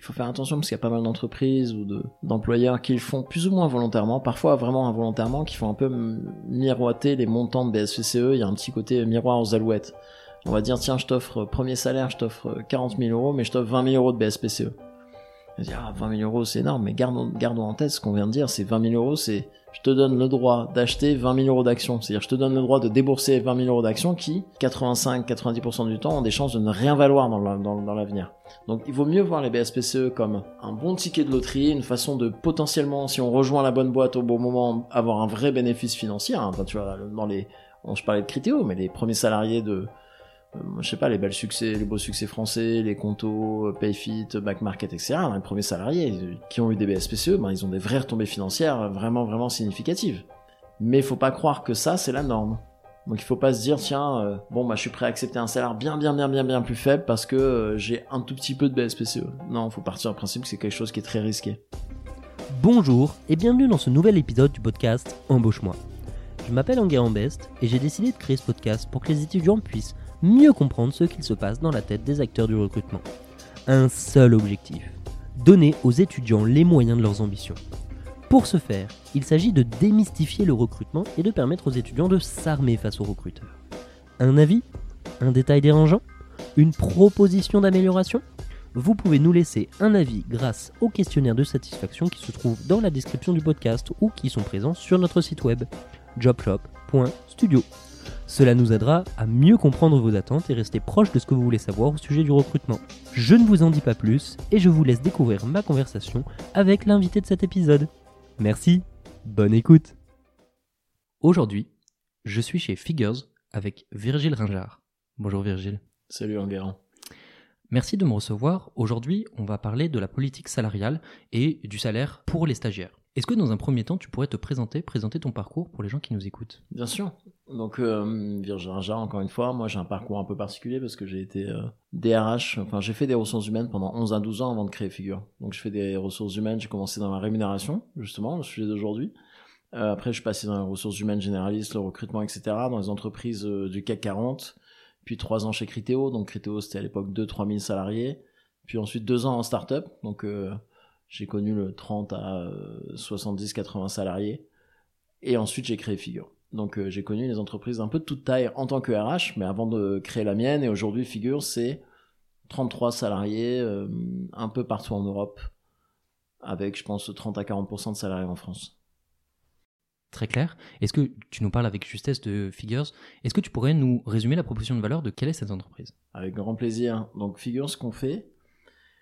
il faut faire attention parce qu'il y a pas mal d'entreprises ou de, d'employeurs qui le font plus ou moins volontairement, parfois vraiment involontairement, qui font un peu miroiter les montants de BSPCE. Il y a un petit côté miroir aux alouettes. On va dire, tiens, je t'offre premier salaire, je t'offre 40 000 euros, mais je t'offre 20 000 euros de BSPCE. On dire, ah, 20 000 euros, c'est énorme, mais gardons, en tête ce qu'on vient de dire, c'est 20 000 euros, c'est je te donne le droit d'acheter 20 000 euros d'actions. C'est-à-dire, je te donne le droit de débourser 20 000 euros d'actions qui, 85-90% du temps, ont des chances de ne rien valoir dans l'avenir. Donc, il vaut mieux voir les BSPCE comme un bon ticket de loterie, une façon de potentiellement, si on rejoint la bonne boîte au bon moment, avoir un vrai bénéfice financier. Hein. Tu vois, dans les, je parlais de Critéo, mais les premiers salariés de, je sais pas, les belles succès, les beaux succès français, les Conto, euh, Payfit, Back Market, etc., les premiers salariés qui ont eu des BSPCE, ben, ils ont des vraies retombées financières vraiment, vraiment significatives. Mais il faut pas croire que ça, c'est la norme. Donc il faut pas se dire, tiens, euh, bon, bah, je suis prêt à accepter un salaire bien, bien, bien, bien, bien plus faible parce que j'ai un tout petit peu de BSPCE. Non, faut partir du principe que c'est quelque chose qui est très risqué. Bonjour et bienvenue dans ce nouvel épisode du podcast Embauche-moi. Je m'appelle Enguerrand Best et j'ai décidé de créer ce podcast pour que les étudiants puissent mieux comprendre ce qu'il se passe dans la tête des acteurs du recrutement. Un seul objectif, donner aux étudiants les moyens de leurs ambitions. Pour ce faire, il s'agit de démystifier le recrutement et de permettre aux étudiants de s'armer face aux recruteurs. Un avis? Un détail dérangeant? Une proposition d'amélioration? Vous pouvez nous laisser un avis grâce au questionnaire de satisfaction qui se trouve dans la description du podcast ou qui sont présents sur notre site web jobshop.studio. Cela nous aidera à mieux comprendre vos attentes et rester proche de ce que vous voulez savoir au sujet du recrutement. Je ne vous en dis pas plus et je vous laisse découvrir ma conversation avec l'invité de cet épisode. Merci, bonne écoute. Aujourd'hui, je suis chez Figures avec Virgile Ringard. Bonjour Virgile. Salut Enguerrand. Merci de me recevoir. Aujourd'hui, on va parler de la politique salariale et du salaire pour les stagiaires. Est-ce que dans un premier temps, tu pourrais te présenter, présenter ton parcours pour les gens qui nous écoutent? Bien sûr. Donc, euh, encore une fois, moi j'ai un parcours un peu particulier parce que j'ai été euh, DRH, enfin j'ai fait des ressources humaines pendant 11 à 12 ans avant de créer Figure. Donc je fais des ressources humaines, j'ai commencé dans la rémunération, justement, le sujet d'aujourd'hui. Euh, après, je suis passé dans les ressources humaines généralistes, le recrutement, etc., dans les entreprises euh, du CAC 40. Puis trois ans chez Criteo, donc Criteo c'était à l'époque 2-3 000 salariés. Puis ensuite deux ans en start-up, donc euh, j'ai connu le 30 à 70-80 salariés. Et ensuite, j'ai créé Figure. Donc, euh, j'ai connu les entreprises d'un peu de toute taille en tant que RH, mais avant de créer la mienne. Et aujourd'hui, Figure, c'est 33 salariés euh, un peu partout en Europe, avec, je pense, 30 à 40% de salariés en France. Très clair. Est-ce que tu nous parles avec justesse de Figures? Est-ce que tu pourrais nous résumer la proposition de valeur de quelle est cette entreprise? Avec grand plaisir. Donc, Figures, ce qu'on fait,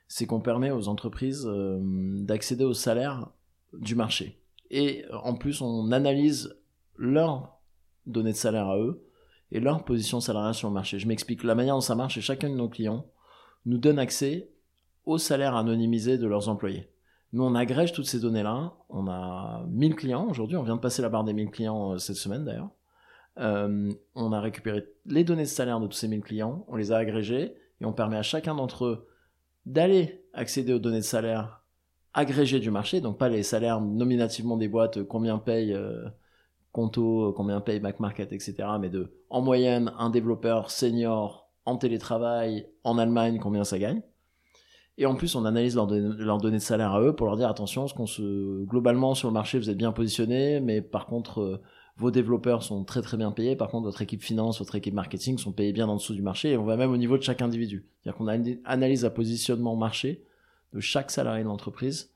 c'est qu'on permet aux entreprises euh, d'accéder au salaire du marché. Et en plus, on analyse leurs données de salaire à eux et leur position salariale sur le marché. Je m'explique. La manière dont ça marche, c'est chacun de nos clients nous donne accès au salaire anonymisé de leurs employés. Nous, on agrège toutes ces données-là. On a 1000 clients aujourd'hui. On vient de passer la barre des 1000 clients euh, cette semaine d'ailleurs. Euh, on a récupéré les données de salaire de tous ces 1000 clients. On les a agrégées et on permet à chacun d'entre eux d'aller accéder aux données de salaire agrégées du marché, donc pas les salaires nominativement des boîtes, euh, combien paye euh, Conto, euh, combien paye MacMarket, etc., mais de, en moyenne, un développeur senior en télétravail en Allemagne, combien ça gagne. Et en plus, on analyse leurs données, de salaire à eux pour leur dire attention, ce se, globalement sur le marché, vous êtes bien positionné, mais par contre, vos développeurs sont très très bien payés, par contre votre équipe finance, votre équipe marketing sont payés bien en dessous du marché, et on va même au niveau de chaque individu. C'est-à-dire qu'on analyse la positionnement marché de chaque salarié de l'entreprise,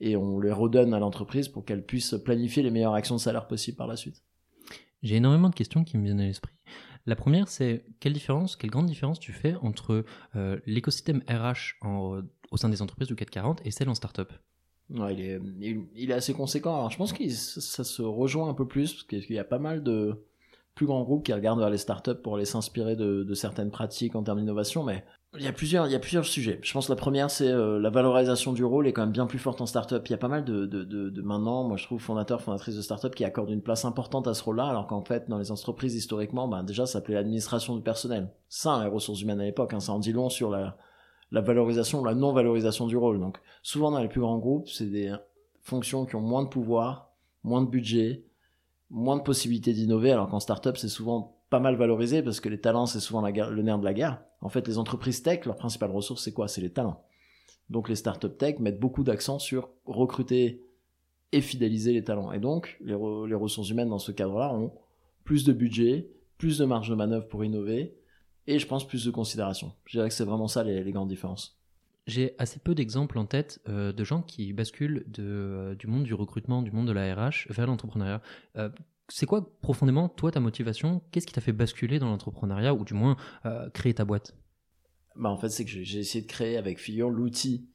et on les redonne à l'entreprise pour qu'elle puisse planifier les meilleures actions de salaire possibles par la suite. J'ai énormément de questions qui me viennent à l'esprit. La première, c'est quelle différence, quelle grande différence tu fais entre euh, l'écosystème RH au sein des entreprises du 440 et celle en startup? Il est, assez conséquent. Alors, je pense que ça se rejoint un peu plus parce qu'il y a pas mal de plus grands groupes qui regardent vers les startups pour aller s'inspirer de, certaines pratiques en termes d'innovation, mais il y a plusieurs, il y a plusieurs sujets. Je pense que la première, c'est euh, la valorisation du rôle est quand même bien plus forte en startup. Il y a pas mal de, maintenant, moi je trouve fondateurs, fondatrices de startup qui accordent une place importante à ce rôle-là, alors qu'en fait, dans les entreprises historiquement, ben déjà, ça s'appelait l'administration du personnel. Ça, les ressources humaines à l'époque, hein, ça en dit long sur la, la valorisation, la non-valorisation du rôle. Donc, souvent dans les plus grands groupes, c'est des fonctions qui ont moins de pouvoir, moins de budget, moins de possibilités d'innover, alors qu'en startup, c'est souvent pas mal valorisé parce que les talents, c'est souvent le nerf de la guerre. En fait, les entreprises tech, leur principale ressource, c'est quoi? C'est les talents. Donc les startup tech mettent beaucoup d'accent sur recruter et fidéliser les talents. Et donc les ressources humaines dans ce cadre-là ont plus de budget, plus de marge de manœuvre pour innover et je pense plus de considération. Je dirais que c'est vraiment ça les, grandes différences. J'ai assez peu d'exemples en tête euh, de gens qui basculent de, euh, du monde du recrutement, du monde de la RH vers l'entrepreneuriat. Euh, c'est quoi profondément, toi, ta motivation? Qu'est-ce qui t'a fait basculer dans l'entrepreneuriat ou du moins créer ta boîte? Bah, En fait, c'est que j'ai essayé de créer avec Figure l'outil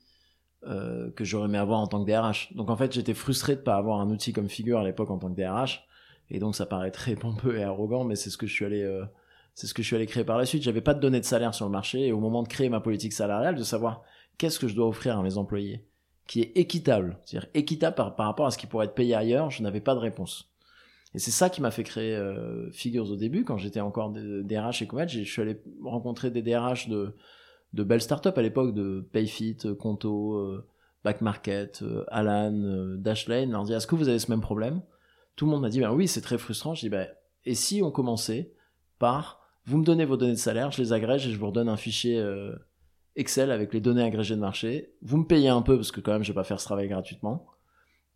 que j'aurais aimé avoir en tant que DRH. Donc en fait, j'étais frustré de ne pas avoir un outil comme Figure à l'époque en tant que DRH. Et donc ça paraît très pompeux et arrogant, mais c'est ce que je suis allé c'est ce que je suis allé créer par la suite. J'avais pas de données de salaire sur le marché et au moment de créer ma politique salariale, de savoir qu'est-ce que je dois offrir à mes employés qui est équitable, c'est-à-dire équitable par, rapport à ce qui pourrait être payé ailleurs, je n'avais pas de réponse. Et c'est ça qui m'a fait créer euh, Figures au début, quand j'étais encore DRH et Comet, je suis allé rencontrer des DRH de, de belles startups à l'époque, de Payfit, Conto, euh, Backmarket, euh, Alan, Dashlane, leur dit est-ce que vous avez ce même problème? Tout le monde m'a dit ben oui, c'est très frustrant. Je dis ben et si on commençait par vous me donnez vos données de salaire, je les agrège et je vous redonne un fichier euh, Excel avec les données agrégées de marché. Vous me payez un peu parce que quand même je vais pas faire ce travail gratuitement.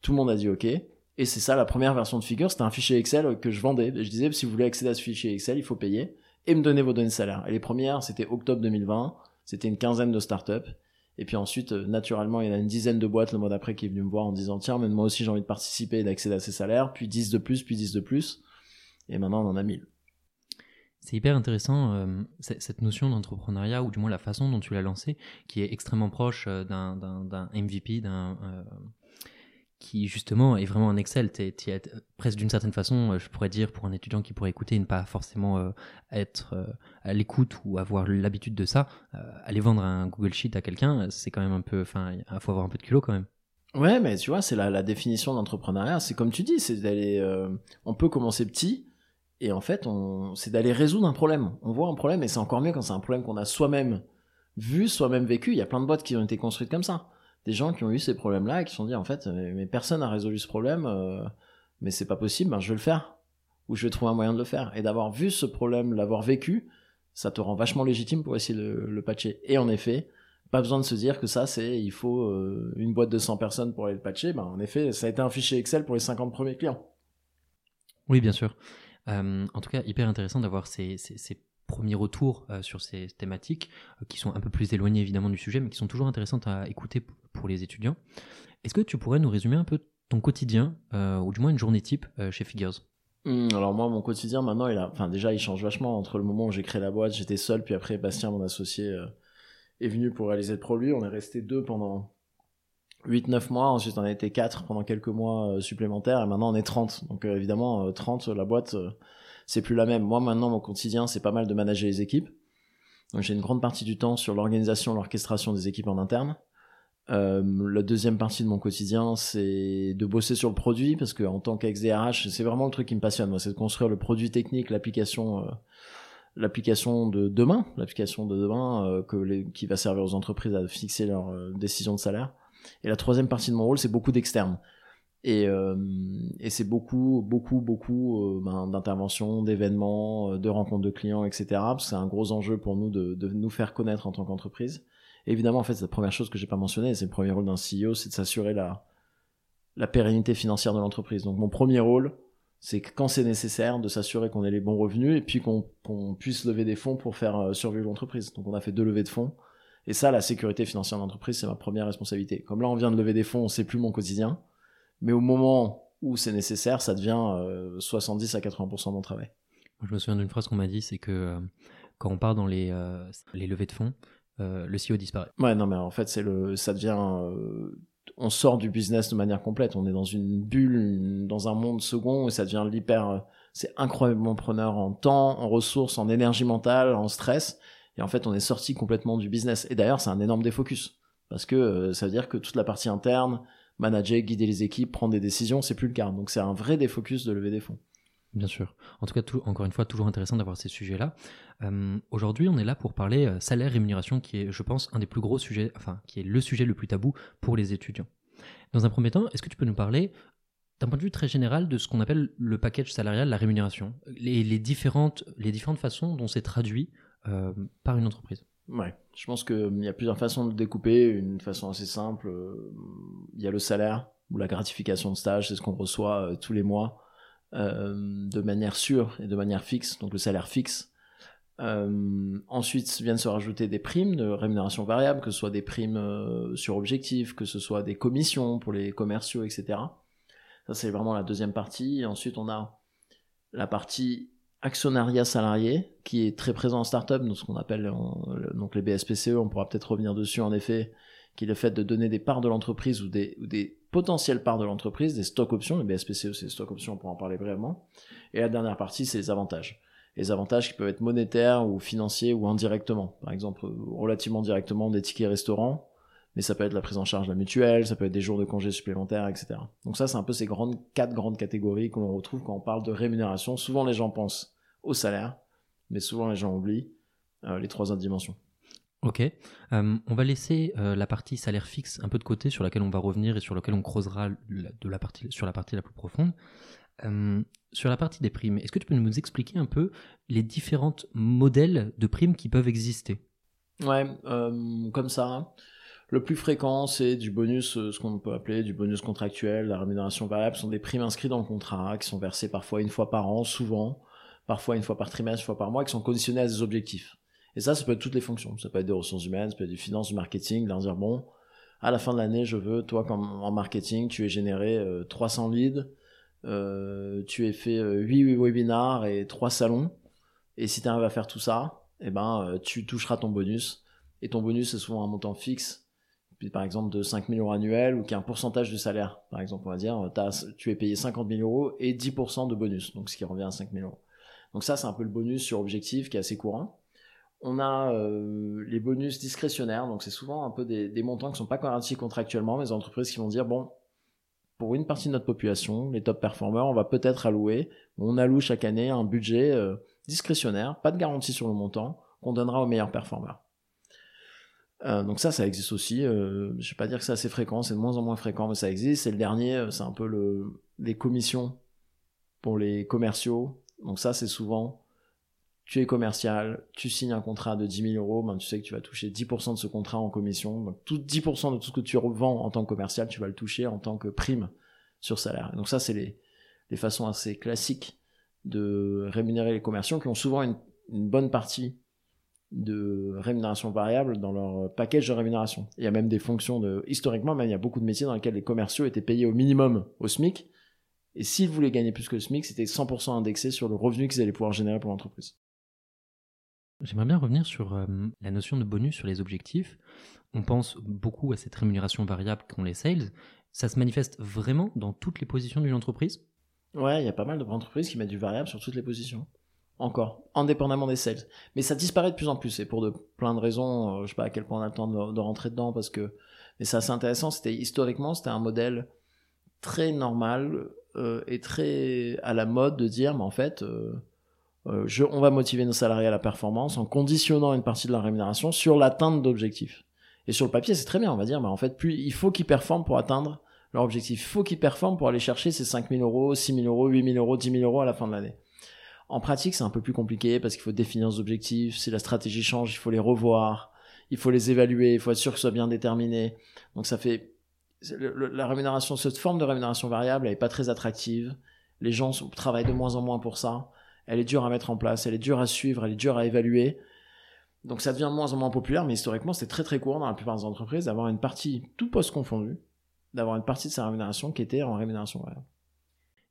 Tout le monde a dit OK. Et c'est ça la première version de Figure, c'était un fichier Excel que je vendais. je disais si vous voulez accéder à ce fichier Excel, il faut payer et me donner vos données de salaire. Et les premières, c'était octobre 2020, c'était une quinzaine de startups. Et puis ensuite, euh, naturellement, il y en a une dizaine de boîtes le mois d'après qui est venu me voir en disant tiens, mais moi aussi j'ai envie de participer et d'accéder à ces salaires, puis 10 de plus, puis 10 de plus. Et maintenant on en a 1000. C'est hyper intéressant euh, cette notion d'entrepreneuriat, ou du moins la façon dont tu l'as lancé, qui est extrêmement proche euh, d'un MVP, d'un euh, qui justement est vraiment un Excel. Tu es, presque d'une certaine façon, je pourrais dire, pour un étudiant qui pourrait écouter et ne pas forcément être à l'écoute ou avoir l'habitude de ça, aller vendre un Google Sheet à quelqu'un, c'est quand même un peu, enfin, il faut avoir un peu de culot quand même. Ouais, mais tu vois, c'est la, la, définition d'entrepreneuriat. C'est comme tu dis, c'est d'aller, on peut commencer petit et en fait, c'est d'aller résoudre un problème. On voit un problème et c'est encore mieux quand c'est un problème qu'on a soi-même vu, soi-même vécu. Il y a plein de boîtes qui ont été construites comme ça. Des gens qui ont eu ces problèmes-là et qui se sont dit en fait, euh, mais personne n'a résolu ce problème, euh, mais c'est pas possible, ben, je vais le faire. Ou je vais trouver un moyen de le faire. Et d'avoir vu ce problème, l'avoir vécu, ça te rend vachement légitime pour essayer de le patcher. Et en effet, pas besoin de se dire que ça, c'est, il faut euh, une boîte de 100 personnes pour aller le patcher. Ben, en effet, ça a été un fichier Excel pour les 50 premiers clients. Oui, bien sûr. Euh, en tout cas, hyper intéressant d'avoir ces, premiers retours euh, sur ces thématiques euh, qui sont un peu plus éloignés évidemment du sujet, mais qui sont toujours intéressantes à écouter pour les étudiants. Est-ce que tu pourrais nous résumer un peu ton quotidien, ou du moins une journée type chez Figures? Mmh, alors moi, mon quotidien maintenant, enfin déjà, il change vachement entre le moment où j'ai créé la boîte, j'étais seul, puis après Bastien, mon associé, est venu pour réaliser le produit. On est resté deux pendant 8-9 mois, ensuite on a été 4 pendant quelques mois euh, supplémentaires et maintenant on est 30. Donc euh, évidemment 30 euh, la boîte c'est plus la même. Moi maintenant mon quotidien c'est pas mal de manager les équipes. Donc j'ai une grande partie du temps sur l'organisation, l'orchestration des équipes en interne. la deuxième partie de mon quotidien c'est de bosser sur le produit parce que en tant qu'ex-DRH c'est vraiment le truc qui me passionne moi c'est de construire le produit technique, l'application l'application de demain, l'application de demain que qui va servir aux entreprises à fixer leurs décisions de salaire. Et la troisième partie de mon rôle, c'est beaucoup d'externes. Et, euh, c'est beaucoup, beaucoup, beaucoup euh, ben, d'interventions, d'événements, euh, de rencontres de clients, etc. Parce que c'est un gros enjeu pour nous de, nous faire connaître en tant qu'entreprise. évidemment, en fait, c'est la première chose que j'ai pas mentionnée, c'est le premier rôle d'un CEO, c'est de s'assurer la, pérennité financière de l'entreprise. Donc mon premier rôle, c'est quand c'est nécessaire, de s'assurer qu'on ait les bons revenus et puis qu'on puisse lever des fonds pour faire survivre l'entreprise. Donc on a fait deux levées de fonds et ça, la sécurité financière de l'entreprise, c'est ma première responsabilité. Comme là, on vient de lever des fonds, c'est plus mon quotidien. Mais au moment où c'est nécessaire, ça devient 70 euh, à 80% de mon travail. je me souviens d'une phrase qu'on m'a dit, c'est que euh, quand on part dans les, euh, les levées de fonds, le CEO disparaît. Ouais, non, mais en fait, c'est le, ça devient, on sort du business de manière complète. On est dans une bulle, dans un monde second, et ça devient l'hyper, c'est incroyablement preneur en temps, en ressources, en énergie mentale, en stress. Et en fait, on est sorti complètement du business. Et d'ailleurs, c'est un énorme défocus. Parce que euh, ça veut dire que toute la partie interne, manager, guider les équipes, prendre des décisions, c'est plus le cas. Donc c'est un vrai défocus de lever des fonds. Bien sûr. En tout cas, encore une fois, toujours intéressant d'avoir ces sujets-là. Euh, aujourd'hui, on est là pour parler euh, salaire rémunération, qui est, je pense, un des plus gros sujets, enfin, qui est le sujet le plus tabou pour les étudiants. Dans un premier temps, est-ce que tu peux nous parler d'un point de vue très général de ce qu'on appelle le package salarial, la rémunération, les, les, différentes, les différentes façons dont c'est traduit euh, par une entreprise Ouais, je pense qu'il y a plusieurs façons de découper. Une façon assez simple, il y a le salaire ou la gratification de stage, c'est ce qu'on reçoit tous les mois de manière sûre et de manière fixe, donc le salaire fixe. Euh, ensuite viennent se rajouter des primes de rémunération variable, que ce soit des primes euh, sur objectif, que ce soit des commissions pour les commerciaux, etc. Ça, c'est vraiment la deuxième partie. Ensuite, on a la partie actionnariat salarié, qui est très présent en startup, donc ce qu'on appelle donc les BSPCE, on pourra peut-être revenir dessus en effet, qui est le fait de donner des parts de l'entreprise ou des, potentielles parts de l'entreprise, des stock options. Les BSPCE, c'est stock options, on pourra en parler brièvement. Et la dernière partie, c'est les avantages les avantages qui peuvent être monétaires ou financiers ou indirectement. Par exemple, relativement directement des tickets restaurants, mais ça peut être la prise en charge de la mutuelle, ça peut être des jours de congés supplémentaires, etc. Donc ça, c'est un peu ces quatre grandes catégories que l'on retrouve quand on parle de rémunération. Souvent, les gens pensent au salaire, mais souvent les gens oublient euh, les trois autres dimensions. Ok, euh, on va laisser euh, la partie salaire fixe un peu de côté, sur laquelle on va revenir et sur laquelle on creusera de la partie, sur la partie la plus profonde. Euh, sur la partie des primes, est-ce que tu peux nous expliquer un peu les différents modèles de primes qui peuvent exister? Ouais, comme ça. Hein. Le plus fréquent, c'est du bonus, ce qu'on peut appeler du bonus contractuel, la rémunération variable, ce sont des primes inscrites dans le contrat, qui sont versées parfois une fois par an, souvent, parfois une fois par trimestre, une fois par mois, qui sont conditionnées à des objectifs. Et ça, ça peut être toutes les fonctions. Ça peut être des ressources humaines, ça peut être du finance, du marketing, leur dire, bon, à la fin de l'année, je veux, toi, comme en marketing, tu aies généré 300 leads, euh, tu as fait 8 euh, webinars et 3 salons, et si tu arrives à faire tout ça, eh ben, euh, tu toucheras ton bonus. Et ton bonus, c'est souvent un montant fixe, par exemple de 5 000 euros annuels, ou qui est un pourcentage du salaire. Par exemple, on va dire, tu es payé 50 000 euros et 10% de bonus, donc ce qui revient à 5 000 euros. Donc ça, c'est un peu le bonus sur objectif qui est assez courant. On a les bonus discrétionnaires, donc c'est souvent un peu des, montants qui sont pas garantis contractuellement, mais les entreprises qui vont dire, bon, pour une partie de notre population, les top performers, on va peut-être allouer, on alloue chaque année un budget euh, discrétionnaire, pas de garantie sur le montant, qu'on donnera aux meilleurs performers. Euh, donc ça, ça existe aussi. Euh, je vais pas dire que c'est assez fréquent, c'est de moins en moins fréquent, mais ça existe. Et le dernier, euh, c'est un peu le, les commissions pour les commerciaux. Donc ça, c'est souvent tu es commercial, tu signes un contrat de 10 000 euros, ben tu sais que tu vas toucher 10% de ce contrat en commission. Donc tout 10% de tout ce que tu revends en tant que commercial, tu vas le toucher en tant que prime sur salaire. donc ça, c'est les, les façons assez classiques de rémunérer les commerciaux qui ont souvent une, bonne partie de rémunération variable dans leur package de rémunération. Il y a même des fonctions de... Historiquement, même, il y a beaucoup de métiers dans lesquels les commerciaux étaient payés au minimum au SMIC. Et s'ils voulaient gagner plus que le SMIC, c'était 100% indexé sur le revenu qu'ils allaient pouvoir générer pour l'entreprise. J'aimerais bien revenir sur euh, la notion de bonus sur les objectifs. On pense beaucoup à cette rémunération variable qu'ont les sales. Ça se manifeste vraiment dans toutes les positions d'une entreprise? Ouais, il y a pas mal d'entreprises qui mettent du variable sur toutes les positions. Encore, indépendamment des sales. Mais ça disparaît de plus en plus, et pour de plein de raisons, euh, je sais pas à quel point on a le temps de, rentrer dedans, parce que... Mais c'est assez intéressant, c'était historiquement, c'était un modèle très normal euh, et très à la mode de dire, mais en fait... Euh, on va motiver nos salariés à la performance en conditionnant une partie de la rémunération sur l'atteinte d'objectifs. Et sur le papier, c'est très bien, on va dire, mais en fait, plus il faut qu'ils performent pour atteindre leur objectif. Il faut qu'ils performent pour aller chercher ces 5 000 euros, 6 000 euros, 8 000 euros, 10 000 euros à la fin de l'année. En pratique, c'est un peu plus compliqué parce qu'il faut définir nos objectifs. Si la stratégie change, il faut les revoir, il faut les évaluer, il faut être sûr que ce soit bien déterminé. Donc ça fait la rémunération, cette forme de rémunération variable, elle est pas très attractive. Les gens travaillent de moins en moins pour ça elle est dure à mettre en place, elle est dure à suivre, elle est dure à évaluer. Donc ça devient de moins en moins populaire, mais historiquement, c'est très très courant dans la plupart des entreprises d'avoir une partie, tout poste confondu, d'avoir une partie de sa rémunération qui était en rémunération variable.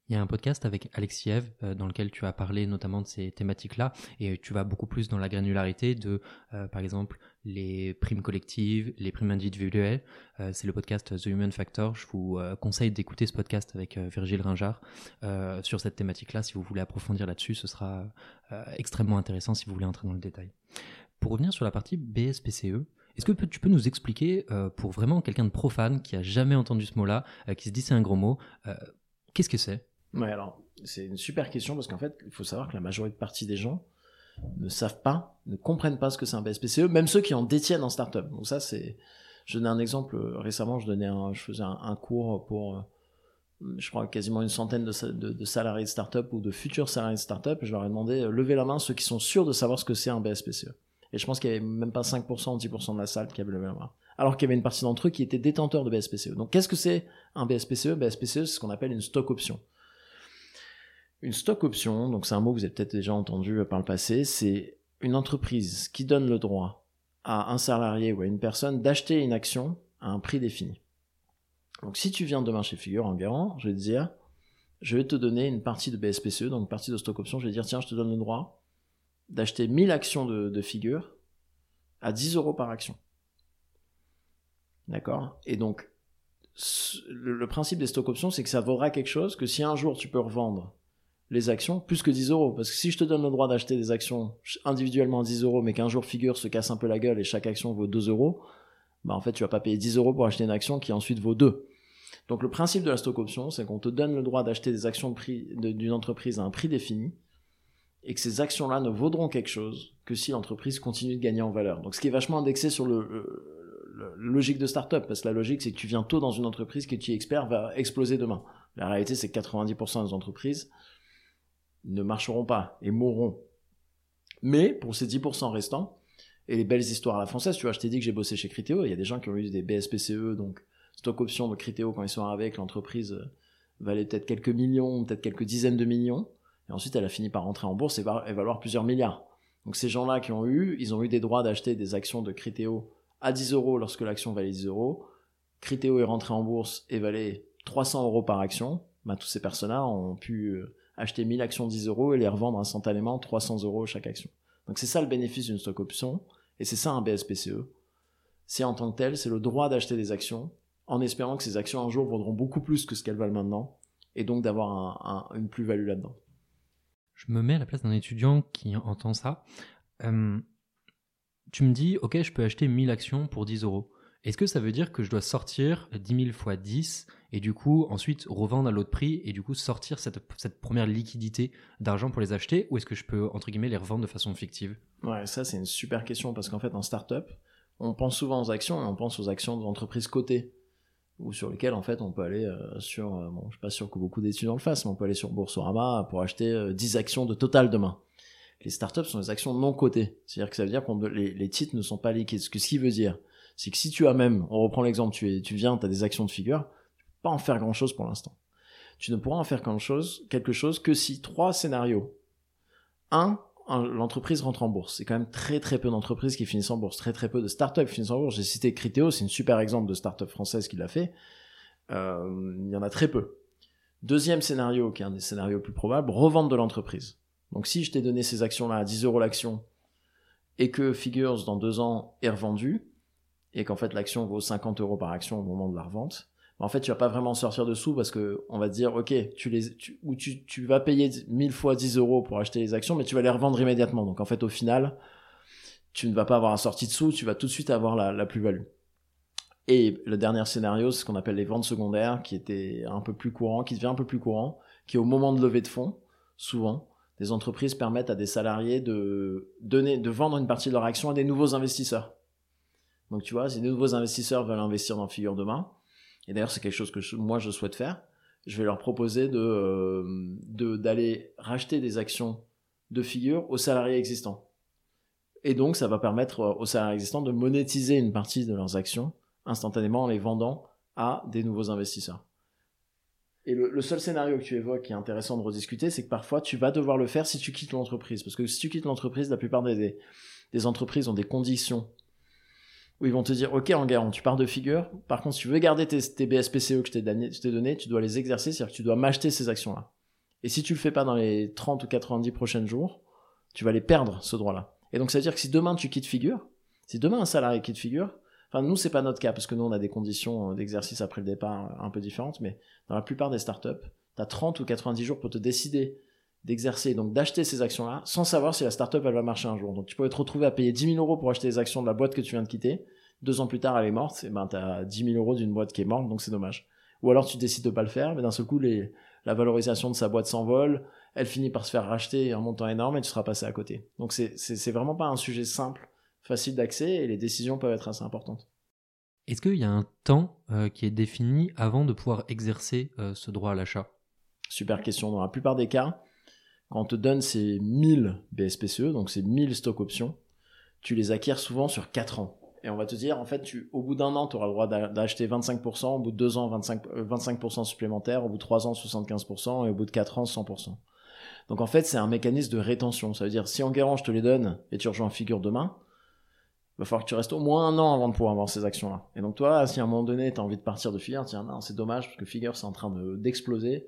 Il y a un podcast avec Alexiev euh, dans lequel tu as parlé notamment de ces thématiques-là et tu vas beaucoup plus dans la granularité de, euh, par exemple, les primes collectives, les primes individuelles. Euh, c'est le podcast The Human Factor. Je vous conseille d'écouter ce podcast avec Virgile Ringard sur cette thématique-là. Si vous voulez approfondir là-dessus, ce sera extrêmement intéressant si vous voulez entrer dans le détail. Pour revenir sur la partie BSPCE, est-ce que tu peux nous expliquer, pour vraiment quelqu'un de profane qui a jamais entendu ce mot-là, qui se dit c'est un gros mot, qu'est-ce que c'est? Ouais, alors, c'est une super question parce qu'en fait, il faut savoir que la majorité partie des gens ne savent pas, ne comprennent pas ce que c'est un BSPCE, même ceux qui en détiennent en startup. Donc ça, c'est, je donnais un exemple euh, récemment, je donnais un, je faisais un, cours pour, euh, je crois, quasiment une centaine de, de, salariés de startup ou de futurs salariés de startup. Je leur ai demandé, euh, levez la main ceux qui sont sûrs de savoir ce que c'est un BSPCE. Et je pense qu'il y avait même pas 5% ou 10% de la salle qui avait levé la main. Alors qu'il y avait une partie d'entre eux qui étaient détenteurs de BSPCE. Donc qu'est-ce que c'est un BSPCE BSPCE, c'est ce qu'on appelle une stock option. Une stock option, donc c'est un mot que vous avez peut-être déjà entendu par le passé, c'est une entreprise qui donne le droit à un salarié ou à une personne d'acheter une action à un prix défini. Donc si tu viens demain chez Figure en garant, je vais te dire, je vais te donner une partie de BSPCE, donc une partie de stock option, je vais dire, tiens, je te donne le droit d'acheter 1000 actions de, de Figure à 10 euros par action. D'accord? Et donc, le, principe des stock options, c'est que ça vaudra quelque chose que si un jour tu peux revendre les actions, plus que 10 euros. Parce que si je te donne le droit d'acheter des actions individuellement à 10 euros, mais qu'un jour Figure se casse un peu la gueule et chaque action vaut 2 euros, bah en fait, tu vas pas payer 10 euros pour acheter une action qui ensuite vaut 2. Donc le principe de la stock option, c'est qu'on te donne le droit d'acheter des actions d'une entreprise à un prix défini, et que ces actions-là ne vaudront quelque chose que si l'entreprise continue de gagner en valeur. Donc ce qui est vachement indexé sur le, logique de start-up, parce que la logique c'est que tu viens tôt dans une entreprise que tu es expert va exploser demain. La réalité c'est que 90% des entreprises ne marcheront pas et mourront. Mais pour ces 10% restants, et les belles histoires à la française, tu vois, je t'ai dit que j'ai bossé chez Criteo, il y a des gens qui ont eu des BSPCE, donc stock option de Criteo quand ils sont arrivés, que l'entreprise euh, valait peut-être quelques millions, peut-être quelques dizaines de millions, et ensuite elle a fini par rentrer en bourse et va valoir plusieurs milliards. Donc ces gens-là qui ont eu, ils ont eu des droits d'acheter des actions de Criteo à 10 euros lorsque l'action valait 10 euros. Criteo est rentré en bourse et valait 300 euros par action. Bah, tous ces personnes-là ont pu euh, acheter 1000 actions 10 euros et les revendre instantanément 300 euros chaque action. Donc c'est ça le bénéfice d'une stock option et c'est ça un BSPCE. C'est en tant que tel, c'est le droit d'acheter des actions en espérant que ces actions un jour vaudront beaucoup plus que ce qu'elles valent maintenant et donc d'avoir une plus-value là-dedans. Je me mets à la place d'un étudiant qui entend ça. Euh, tu me dis, ok, je peux acheter 1000 actions pour 10 euros. Est-ce que ça veut dire que je dois sortir 10 000 fois 10 et du coup ensuite revendre à l'autre prix et du coup sortir cette, première liquidité d'argent pour les acheter ou est-ce que je peux entre guillemets les revendre de façon fictive? Ouais, ça c'est une super question parce qu'en fait en startup, on pense souvent aux actions et on pense aux actions d'entreprises cotées ou sur lesquelles en fait on peut aller euh, sur, euh, bon je suis pas sûr que beaucoup d'étudiants le fassent, mais on peut aller sur Boursorama pour acheter 10 euh, actions de Total demain les startups sont des actions non cotées. C'est-à-dire que ça veut dire que les, titres ne sont pas liquides. Ce que ce qui veut dire, c'est que si tu as même, on reprend l'exemple, tu, es, tu viens, tu as des actions de figure, tu peux pas en faire grand-chose pour l'instant. Tu ne pourras en faire quelque chose, quelque chose que si trois scénarios. Un, l'entreprise rentre en bourse. C'est quand même très très peu d'entreprises qui finissent en bourse, très très peu de startups qui finissent en bourse. J'ai cité Criteo, c'est une super exemple de startup française qui l'a fait. Euh, il y en a très peu. Deuxième scénario, qui est un des scénarios plus probables, revente de l'entreprise. Donc si je t'ai donné ces actions-là à 10 euros l'action et que Figures dans deux ans est revendu et qu'en fait l'action vaut 50 euros par action au moment de la revente, en fait tu vas pas vraiment sortir dessous parce que on va te dire ok tu les ou tu, vas payer 1000 fois 10 euros pour acheter les actions mais tu vas les revendre immédiatement donc en fait au final tu ne vas pas avoir un sortie dessous tu vas tout de suite avoir la, plus-value. Et le dernier scénario, c'est ce qu'on appelle les ventes secondaires, qui était un peu plus courant, qui devient un peu plus courant, qui au moment de lever de fonds, souvent, des entreprises permettent à des salariés de donner, de vendre une partie de leur action à des nouveaux investisseurs. Donc tu vois, si des nouveaux investisseurs veulent investir dans Figure demain, et d'ailleurs c'est quelque chose que moi je souhaite faire, je vais leur proposer euh, de d'aller racheter des actions de Figure aux salariés existants. Et donc ça va permettre aux salariés existants de monétiser une partie de leurs actions instantanément en les vendant à des nouveaux investisseurs. Et le, seul scénario que tu évoques qui est intéressant de rediscuter, c'est que parfois tu vas devoir le faire si tu quittes l'entreprise. Parce que si tu quittes l'entreprise, la plupart des, des, entreprises ont des conditions où ils vont te dire Ok, en garant, tu pars de figure. Par contre, si tu veux garder tes, tes BSPCE que je t'ai donné, tu dois les exercer, c'est-à-dire que tu dois m'acheter ces actions-là. Et si tu le fais pas dans les 30 ou 90 prochains jours, tu vas les perdre, ce droit-là. Et donc, ça veut dire que si demain tu quittes figure, si demain un salarié quitte figure, Enfin, nous, c'est pas notre cas, parce que nous, on a des conditions euh, d'exercice après le départ un peu différentes, mais dans la plupart des startups, tu as 30 ou 90 jours pour te décider d'exercer, donc d'acheter ces actions-là, sans savoir si la startup, elle va marcher un jour. Donc, tu peux te retrouver à payer 10 000 euros pour acheter les actions de la boîte que tu viens de quitter. Deux ans plus tard, elle est morte, et ben, tu as 10 000 euros d'une boîte qui est morte, donc c'est dommage. Ou alors, tu décides de pas le faire, mais d'un seul coup, les, la valorisation de sa boîte s'envole, elle finit par se faire racheter un montant énorme et tu seras passé à côté. Donc, c'est vraiment pas un sujet simple facile d'accès et les décisions peuvent être assez importantes. Est-ce qu'il y a un temps euh, qui est défini avant de pouvoir exercer euh, ce droit à l'achat? Super question. Dans la plupart des cas, quand on te donne ces 1000 BSPCE, donc ces 1000 stock options, tu les acquiers souvent sur 4 ans. Et on va te dire, en fait, tu, au bout d'un an, tu auras le droit d'acheter 25%, au bout de 2 ans, 25%, 25 euh, supplémentaires, au bout de 3 ans, 75%, et au bout de 4 ans, 100%. Donc en fait, c'est un mécanisme de rétention. Ça veut dire, si en guérant, je te les donne et tu rejoins Figure demain, il va falloir que tu restes au moins un an avant de pouvoir avoir ces actions-là. Et donc toi, si à un moment donné, tu as envie de partir de Figure, tiens, non, c'est dommage parce que Figure, c'est en train d'exploser.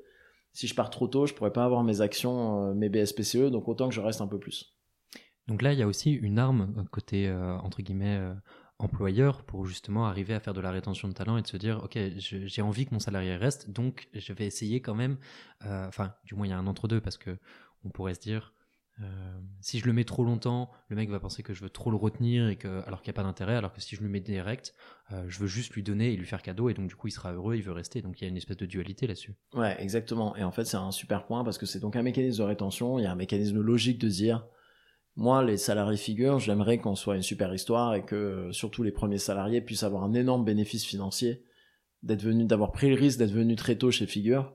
si je pars trop tôt, je pourrais pas avoir mes actions, euh, mes BSPCE, donc autant que je reste un peu plus. Donc là, il y a aussi une arme euh, côté, entre guillemets, employeur pour justement arriver à faire de la rétention de talent et de se dire ok j'ai envie que mon salarié reste donc je vais essayer quand même enfin du moins il y a un entre deux parce que on pourrait se dire euh, si je le mets trop longtemps, le mec va penser que je veux trop le retenir et que, alors qu'il n'y a pas d'intérêt, alors que si je le mets direct, euh, je veux juste lui donner et lui faire cadeau et donc du coup il sera heureux, il veut rester. Donc il y a une espèce de dualité là-dessus. Ouais, exactement. Et en fait c'est un super point parce que c'est donc un mécanisme de rétention, il y a un mécanisme logique de dire, moi les salariés figures, j'aimerais qu'on soit une super histoire et que surtout les premiers salariés puissent avoir un énorme bénéfice financier d'être venu, d'avoir pris le risque d'être venu très tôt chez Figure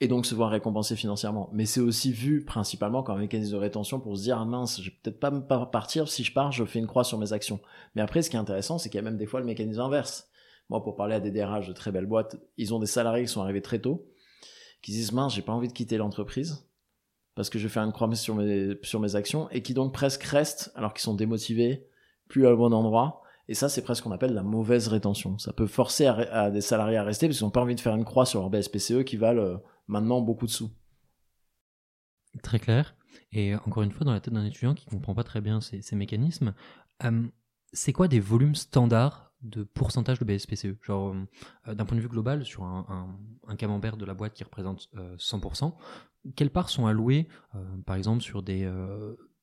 et donc se voir récompensé financièrement. Mais c'est aussi vu principalement comme un mécanisme de rétention pour se dire ah mince, je vais peut-être pas partir, si je pars, je fais une croix sur mes actions. Mais après, ce qui est intéressant, c'est qu'il y a même des fois le mécanisme inverse. Moi, pour parler à des DRH de très belles boîtes, ils ont des salariés qui sont arrivés très tôt, qui disent mince, j'ai pas envie de quitter l'entreprise parce que je vais faire une croix sur mes, actions et qui donc presque restent alors qu'ils sont démotivés, plus au bon endroit. Et ça, c'est presque ce qu'on appelle la mauvaise rétention. Ça peut forcer à, des salariés à rester parce qu'ils n'ont pas envie de faire une croix sur leur BSPCE qui valent euh, maintenant beaucoup de sous. Très clair. Et encore une fois, dans la tête d'un étudiant qui ne comprend pas très bien ces, mécanismes, euh, c'est quoi des volumes standards de pourcentage de BSPCE Genre, euh, d'un point de vue global, sur un, camembert de la boîte qui représente 100%, euh, quelles parts sont allouées, par exemple, sur des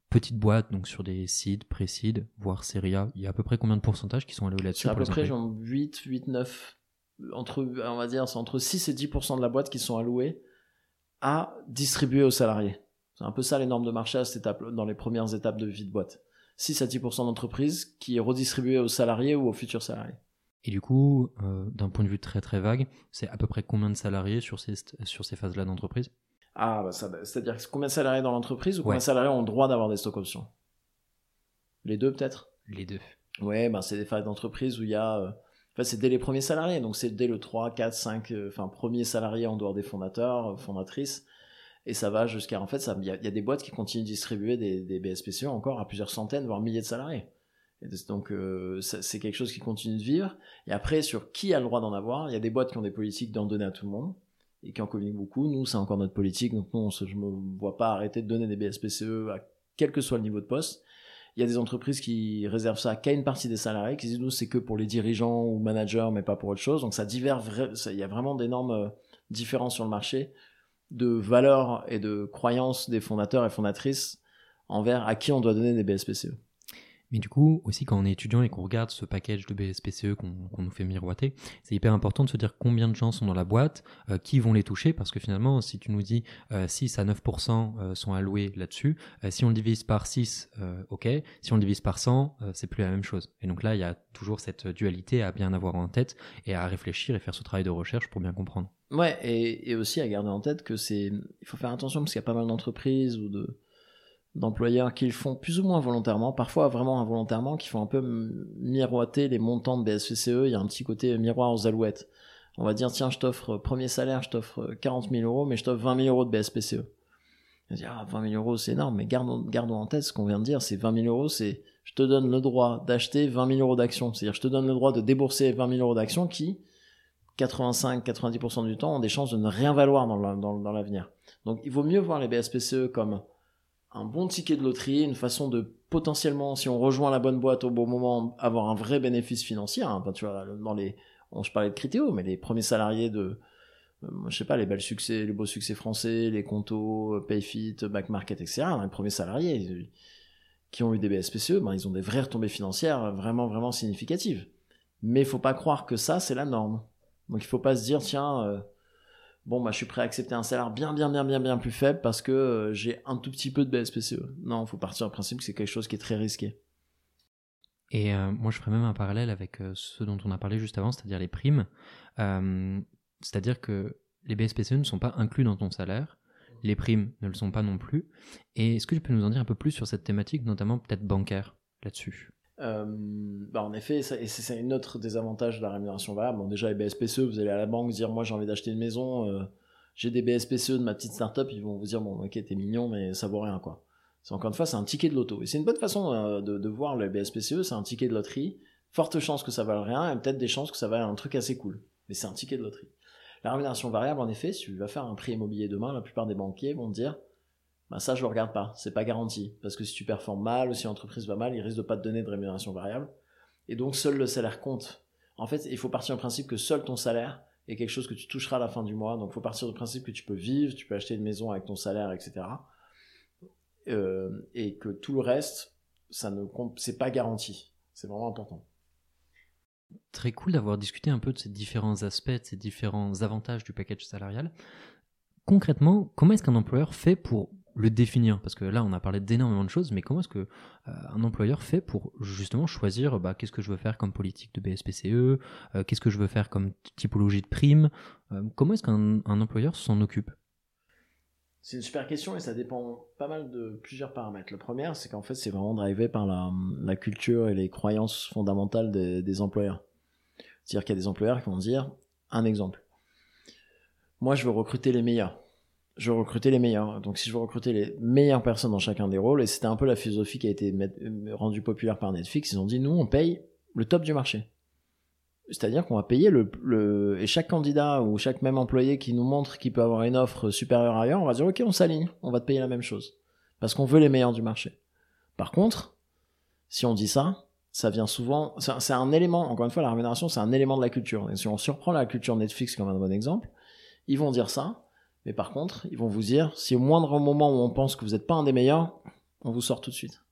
petites boîtes, donc sur des seeds, pré-seed, voire série A Il y a à peu près combien de pourcentages qui sont alloués là-dessus À peu près, genre 8, 8, 9 entre, on va dire, c'est entre 6 et 10% de la boîte qui sont alloués à distribuer aux salariés. C'est un peu ça les normes de marché à cette étape, dans les premières étapes de vie de boîte. 6 à 10% d'entreprise qui est redistribué aux salariés ou aux futurs salariés. Et du coup, euh, d'un point de vue très très vague, c'est à peu près combien de salariés sur ces, sur ces phases-là d'entreprise? Ah, bah c'est-à-dire combien de salariés dans l'entreprise ou combien de salariés ont le droit d'avoir des stock options? Les deux peut-être? Les deux. Ouais, bah c'est des phases d'entreprise où il y a euh, c'est dès les premiers salariés, donc c'est dès le 3, 4, 5, enfin, premier salarié en dehors des fondateurs, euh, fondatrices. Et ça va jusqu'à, en fait, il y, a des boîtes qui continuent de distribuer des, des BSPCE encore à plusieurs centaines, voire milliers de salariés. donc, euh, c'est quelque chose qui continue de vivre. Et après, sur qui a le droit d'en avoir, il y a des boîtes qui ont des politiques d'en donner à tout le monde et qui en communiquent beaucoup. Nous, c'est encore notre politique, donc nous, je me vois pas arrêter de donner des BSPCE à quel que soit le niveau de poste. Il y a des entreprises qui réservent ça qu'à une partie des salariés, qui disent nous c'est que pour les dirigeants ou managers, mais pas pour autre chose. Donc ça divers, il y a vraiment d'énormes euh, différences sur le marché de valeurs et de croyances des fondateurs et fondatrices envers à qui on doit donner des BSPCE. Mais du coup, aussi quand on est étudiant et qu'on regarde ce package de BSPCE qu'on nous fait miroiter, c'est hyper important de se dire combien de gens sont dans la boîte, euh, qui vont les toucher, parce que finalement, si tu nous dis 6 euh, à 9% euh, sont alloués là-dessus, si on le divise par 6, ok, si on le divise par 100, c'est plus la même chose. Et donc là, il y a toujours cette dualité à bien avoir en tête et à réfléchir et faire ce travail de recherche pour bien comprendre. Ouais, et, et aussi à garder en tête que c'est, il faut faire attention parce qu'il y a pas mal d'entreprises ou de d'employeurs qui le font plus ou moins volontairement, parfois vraiment involontairement, qui font un peu miroiter les montants de BSPCE. Il y a un petit côté miroir aux alouettes. On va dire, tiens, je t'offre premier salaire, je t'offre 40 000 euros, mais je t'offre 20 000 euros de BSPCE. Dire, ah, 20 000 euros, c'est énorme, mais gardons, gardons en tête ce qu'on vient de dire, c'est 20 000 euros, c'est je te donne le droit d'acheter 20 000 euros d'actions. C'est-à-dire, je te donne le droit de débourser 20 000 euros d'actions qui, 85-90% du temps, ont des chances de ne rien valoir dans l'avenir. Donc, il vaut mieux voir les BSPCE comme un bon ticket de loterie, une façon de potentiellement, si on rejoint la bonne boîte au bon moment, avoir un vrai bénéfice financier. Hein. tu vois, dans les, on, je parlais de Critéo, mais les premiers salariés de, euh, je sais pas, les belles succès, les beaux succès français, les Conto, Payfit, Back Market, etc. les premiers salariés qui ont eu des BSPCE, ben, ils ont des vraies retombées financières vraiment, vraiment significatives. Mais il faut pas croire que ça, c'est la norme. Donc il faut pas se dire, tiens, euh, bon, bah, je suis prêt à accepter un salaire bien, bien, bien, bien, bien plus faible parce que euh, j'ai un tout petit peu de BSPCE. Non, il faut partir du principe que c'est quelque chose qui est très risqué. Et euh, moi, je ferais même un parallèle avec euh, ce dont on a parlé juste avant, c'est-à-dire les primes. c'est-à-dire que les BSPCE ne sont pas inclus dans ton salaire, les primes ne le sont pas non plus. Et est-ce que tu peux nous en dire un peu plus sur cette thématique, notamment peut-être bancaire là-dessus? Euh, bah en effet, c'est une autre désavantage de la rémunération variable. Bon, déjà, les BSPCE, vous allez à la banque dire Moi, j'ai envie d'acheter une maison, euh, j'ai des BSPCE de ma petite start-up, ils vont vous dire Bon, ok, t'es mignon, mais ça vaut rien, quoi. Encore une fois, c'est un ticket de loto. Et c'est une bonne façon euh, de, de, voir le BSPCE, c'est un ticket de loterie. Forte chance que ça vaille rien, et peut-être des chances que ça vaille un truc assez cool. Mais c'est un ticket de loterie. La rémunération variable, en effet, si tu vas faire un prix immobilier demain, la plupart des banquiers vont dire bah ça je le regarde pas, c'est pas garanti parce que si tu performes mal ou si l'entreprise va mal, il risque de pas te donner de rémunération variable et donc seul le salaire compte. En fait, il faut partir du principe que seul ton salaire est quelque chose que tu toucheras à la fin du mois, donc il faut partir du principe que tu peux vivre, tu peux acheter une maison avec ton salaire, etc. Euh, et que tout le reste, ça ne c'est pas garanti. C'est vraiment important. Très cool d'avoir discuté un peu de ces différents aspects, de ces différents avantages du package salarial. Concrètement, comment est-ce qu'un employeur fait pour le définir Parce que là, on a parlé d'énormément de choses, mais comment est-ce que euh, un employeur fait pour justement choisir bah, qu'est-ce que je veux faire comme politique de BSPCE, euh, qu'est-ce que je veux faire comme typologie de prime euh, Comment est-ce qu'un employeur s'en occupe? C'est une super question et ça dépend pas mal de plusieurs paramètres. Le premier, c'est qu'en fait, c'est vraiment drivé par la, culture et les croyances fondamentales des, des employeurs. C'est-à-dire qu'il y a des employeurs qui vont dire, un exemple, moi je veux recruter les meilleurs je recrutais les meilleurs. Donc si je veux recruter les meilleures personnes dans chacun des rôles, et c'était un peu la philosophie qui a été rendue populaire par Netflix, ils ont dit nous on paye le top du marché. C'est-à-dire qu'on va payer le, Et chaque candidat ou chaque même employé qui nous montre qu'il peut avoir une offre supérieure ailleurs, on va dire ok on s'aligne, on va te payer la même chose. Parce qu'on veut les meilleurs du marché. Par contre, si on dit ça, ça vient souvent... C'est un élément, encore une fois la rémunération c'est un élément de la culture. Et si on surprend la culture Netflix comme un bon exemple, ils vont dire ça, mais par contre, ils vont vous dire, si au moindre moment où on pense que vous n'êtes pas un des meilleurs, on vous sort tout de suite.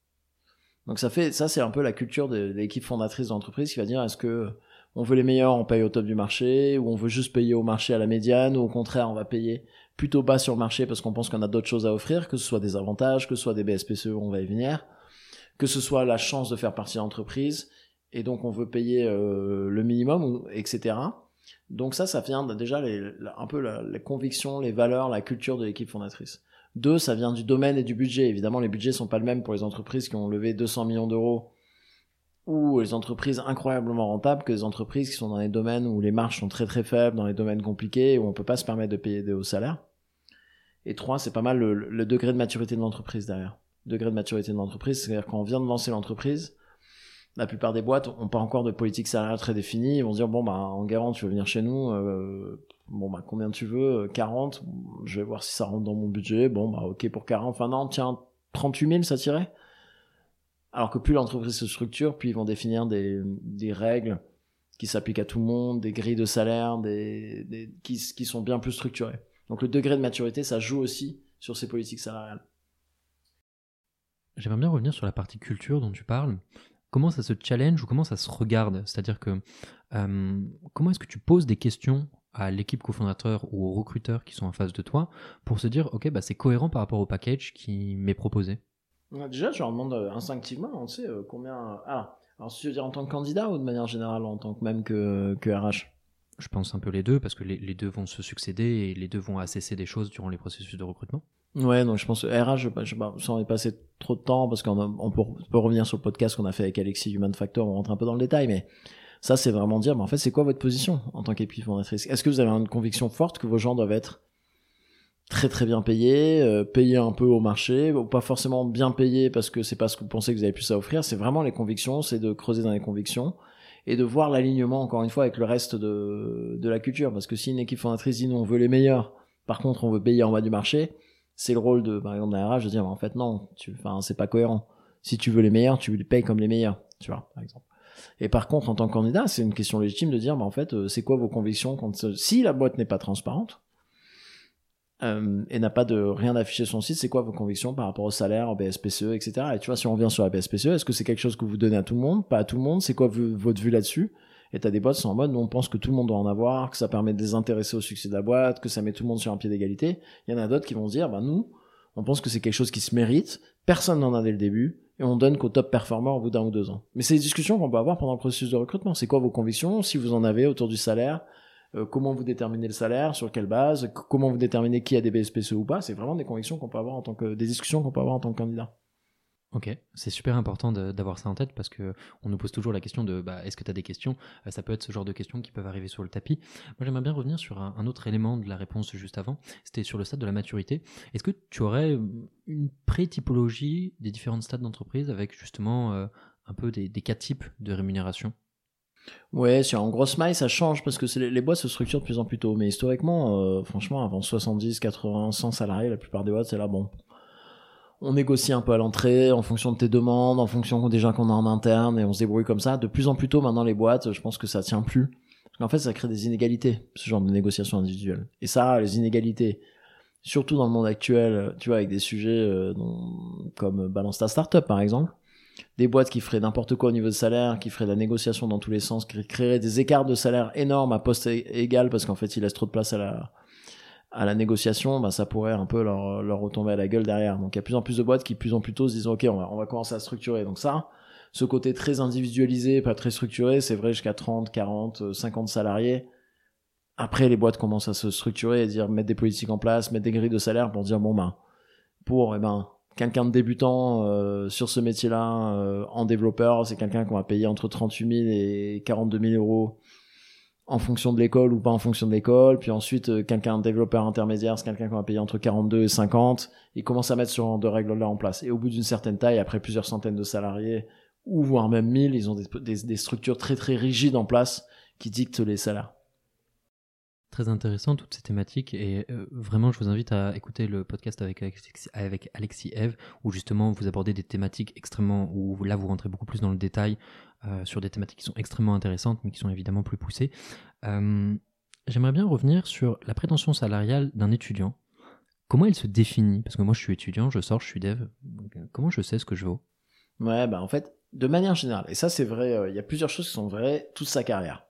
Donc ça fait, ça c'est un peu la culture de, l'équipe fondatrice d'entreprise qui va dire, est-ce que on veut les meilleurs, on paye au top du marché, ou on veut juste payer au marché à la médiane, ou au contraire, on va payer plutôt bas sur le marché parce qu'on pense qu'on a d'autres choses à offrir, que ce soit des avantages, que ce soit des BSPCE, on va y venir, que ce soit la chance de faire partie de l'entreprise, et donc on veut payer euh, le minimum, etc. Donc ça, ça vient déjà un peu les convictions, les valeurs, la culture de l'équipe fondatrice. Deux, ça vient du domaine et du budget. Évidemment, les budgets sont pas le même pour les entreprises qui ont levé 200 millions d'euros ou les entreprises incroyablement rentables que les entreprises qui sont dans les domaines où les marges sont très très faibles, dans les domaines compliqués, où on peut pas se permettre de payer des hauts salaires. Et trois, c'est pas mal le, le, degré de maturité de l'entreprise derrière. Degré de maturité de l'entreprise, c'est-à-dire quand on vient de lancer l'entreprise, la plupart des boîtes ont pas encore de politique salariale très définie. Ils vont dire bon bah en garant tu veux venir chez nous, euh, bon bah combien tu veux, 40. Je vais voir si ça rentre dans mon budget. Bon bah ok pour 40. Enfin non tiens 38 000 ça tirait. Alors que plus l'entreprise se structure, plus ils vont définir des, règles qui s'appliquent à tout le monde, des grilles de salaire, des, qui sont bien plus structurées. Donc le degré de maturité ça joue aussi sur ces politiques salariales. J'aimerais bien revenir sur la partie culture dont tu parles comment ça se challenge ou comment ça se regarde? C'est-à-dire que euh, comment est-ce que tu poses des questions à l'équipe cofondateur ou aux recruteurs qui sont en face de toi pour se dire ok bah c'est cohérent par rapport au package qui m'est proposé? Déjà je leur demande euh, instinctivement on sait euh, combien ah alors si tu veux dire en tant que candidat ou de manière générale en tant que même que, que RH je pense un peu les deux parce que les, les, deux vont se succéder et les deux vont assesser des choses durant les processus de recrutement. Ouais, donc je pense RH, je, je, sans y passer trop de temps, parce qu'on on peut, peut, revenir sur le podcast qu'on a fait avec Alexis Human Factor, on rentre un peu dans le détail, mais ça, c'est vraiment dire, mais en fait, c'est quoi votre position en tant qu'équipe fondatrice? Est-ce que vous avez une conviction forte que vos gens doivent être très très bien payés, euh, payés un peu au marché, ou pas forcément bien payés parce que c'est pas ce que vous pensez que vous avez plus à offrir, c'est vraiment les convictions, c'est de creuser dans les convictions et de voir l'alignement, encore une fois, avec le reste de, de la culture, parce que si une équipe fondatrice dit, nous, on veut les meilleurs, par contre, on veut payer en bas du marché, c'est le rôle de par exemple d'un RH de dire en fait non tu enfin c'est pas cohérent. Si tu veux les meilleurs tu les payes comme les meilleurs tu vois par exemple. Et par contre en tant que candidat c'est une question légitime de dire bah, en fait euh, c'est quoi vos convictions quand si la boîte n'est pas transparente euh, et n'a pas de rien affiché sur son site, c'est quoi vos convictions par rapport au salaire, au BSPCE, etc. Et tu vois, si on revient sur la BSPCE, est-ce que c'est quelque chose que vous donnez à tout le monde, pas à tout le monde? C'est quoi votre vue là-dessus? Et t'as des boîtes qui sont en mode, on pense que tout le monde doit en avoir, que ça permet de les intéresser au succès de la boîte, que ça met tout le monde sur un pied d'égalité. Il y en a d'autres qui vont se dire, bah nous, on pense que c'est quelque chose qui se mérite, personne n'en a dès le début, et on donne qu'au top performer au bout d'un ou deux ans. Mais c'est des discussions qu'on peut avoir pendant le processus de recrutement. C'est quoi vos convictions, si vous en avez autour du salaire, euh, comment vous déterminez le salaire, sur quelle base, comment vous déterminez qui a des BSPCE ou pas? C'est vraiment des convictions qu'on peut avoir en tant que, des discussions qu'on peut avoir en tant que candidat. Ok, c'est super important d'avoir ça en tête parce que on nous pose toujours la question de bah, est-ce que tu as des questions? Euh, Ça peut être ce genre de questions qui peuvent arriver sur le tapis. Moi, j'aimerais bien revenir sur un, autre élément de la réponse juste avant. C'était sur le stade de la maturité. Est-ce que tu aurais euh, une pré-typologie des différents stades d'entreprise avec justement euh, un peu des, cas types de rémunération? Ouais, sur en grosse maille, ça change parce que les, les, boîtes se structurent de plus en plus tôt. Mais historiquement, franchement, avant 70, 80, 100 salariés, la plupart des boîtes, c'est là, bon, on négocie un peu à l'entrée en fonction de tes demandes, en fonction des gens qu'on a en interne et on se débrouille comme ça. De plus en plus tôt maintenant les boîtes, je pense que ça tient plus. En fait, ça crée des inégalités, ce genre de négociation individuelle. Et ça, les inégalités, surtout dans le monde actuel, tu vois, avec des sujets euh, comme Balance ta startup par exemple, des boîtes qui feraient n'importe quoi au niveau de salaire, qui feraient de la négociation dans tous les sens, qui créeraient des écarts de salaire énormes à poste égal parce qu'en fait, ils laissent trop de place à la, à la négociation, bah, ça pourrait un peu leur, leur retomber à la gueule derrière. Donc il y a plus en plus de boîtes qui plus en plus tôt se disent ok on va, on va commencer à structurer. Donc ça, ce côté très individualisé, pas très structuré, c'est vrai jusqu'à 30, 40, 50 salariés. Après les boîtes commencent à se structurer et dire mettre des politiques en place, mettre des grilles de salaire pour dire bon ben pour eh ben quelqu'un de débutant euh, sur ce métier-là euh, en développeur, c'est quelqu'un qu'on va payer entre 38 000 et 42 000 euros en fonction de l'école ou pas en fonction de l'école. Puis ensuite, euh, quelqu'un, développeur intermédiaire, c'est quelqu'un qu'on va payer entre 42 et 50. Ils commencent à mettre ce genre de règles-là en place. Et au bout d'une certaine taille, après plusieurs centaines de salariés, ou voire même 1000, ils ont des, structures très très rigides en place qui dictent les salaires. Très intéressant toutes ces thématiques et euh, vraiment je vous invite à écouter le podcast avec, avec Alexis Eve où justement vous abordez des thématiques extrêmement où là vous rentrez beaucoup plus dans le détail euh, sur des thématiques qui sont extrêmement intéressantes, mais qui sont évidemment plus poussées. Euh, j'aimerais bien revenir sur la prétention salariale d'un étudiant. Comment elle se définit? Parce que moi, je suis étudiant, je sors, je suis dev. Comment je sais ce que je vaux? Ouais, bah en fait, de manière générale, et ça c'est vrai, il y a plusieurs choses qui sont vraies toute sa carrière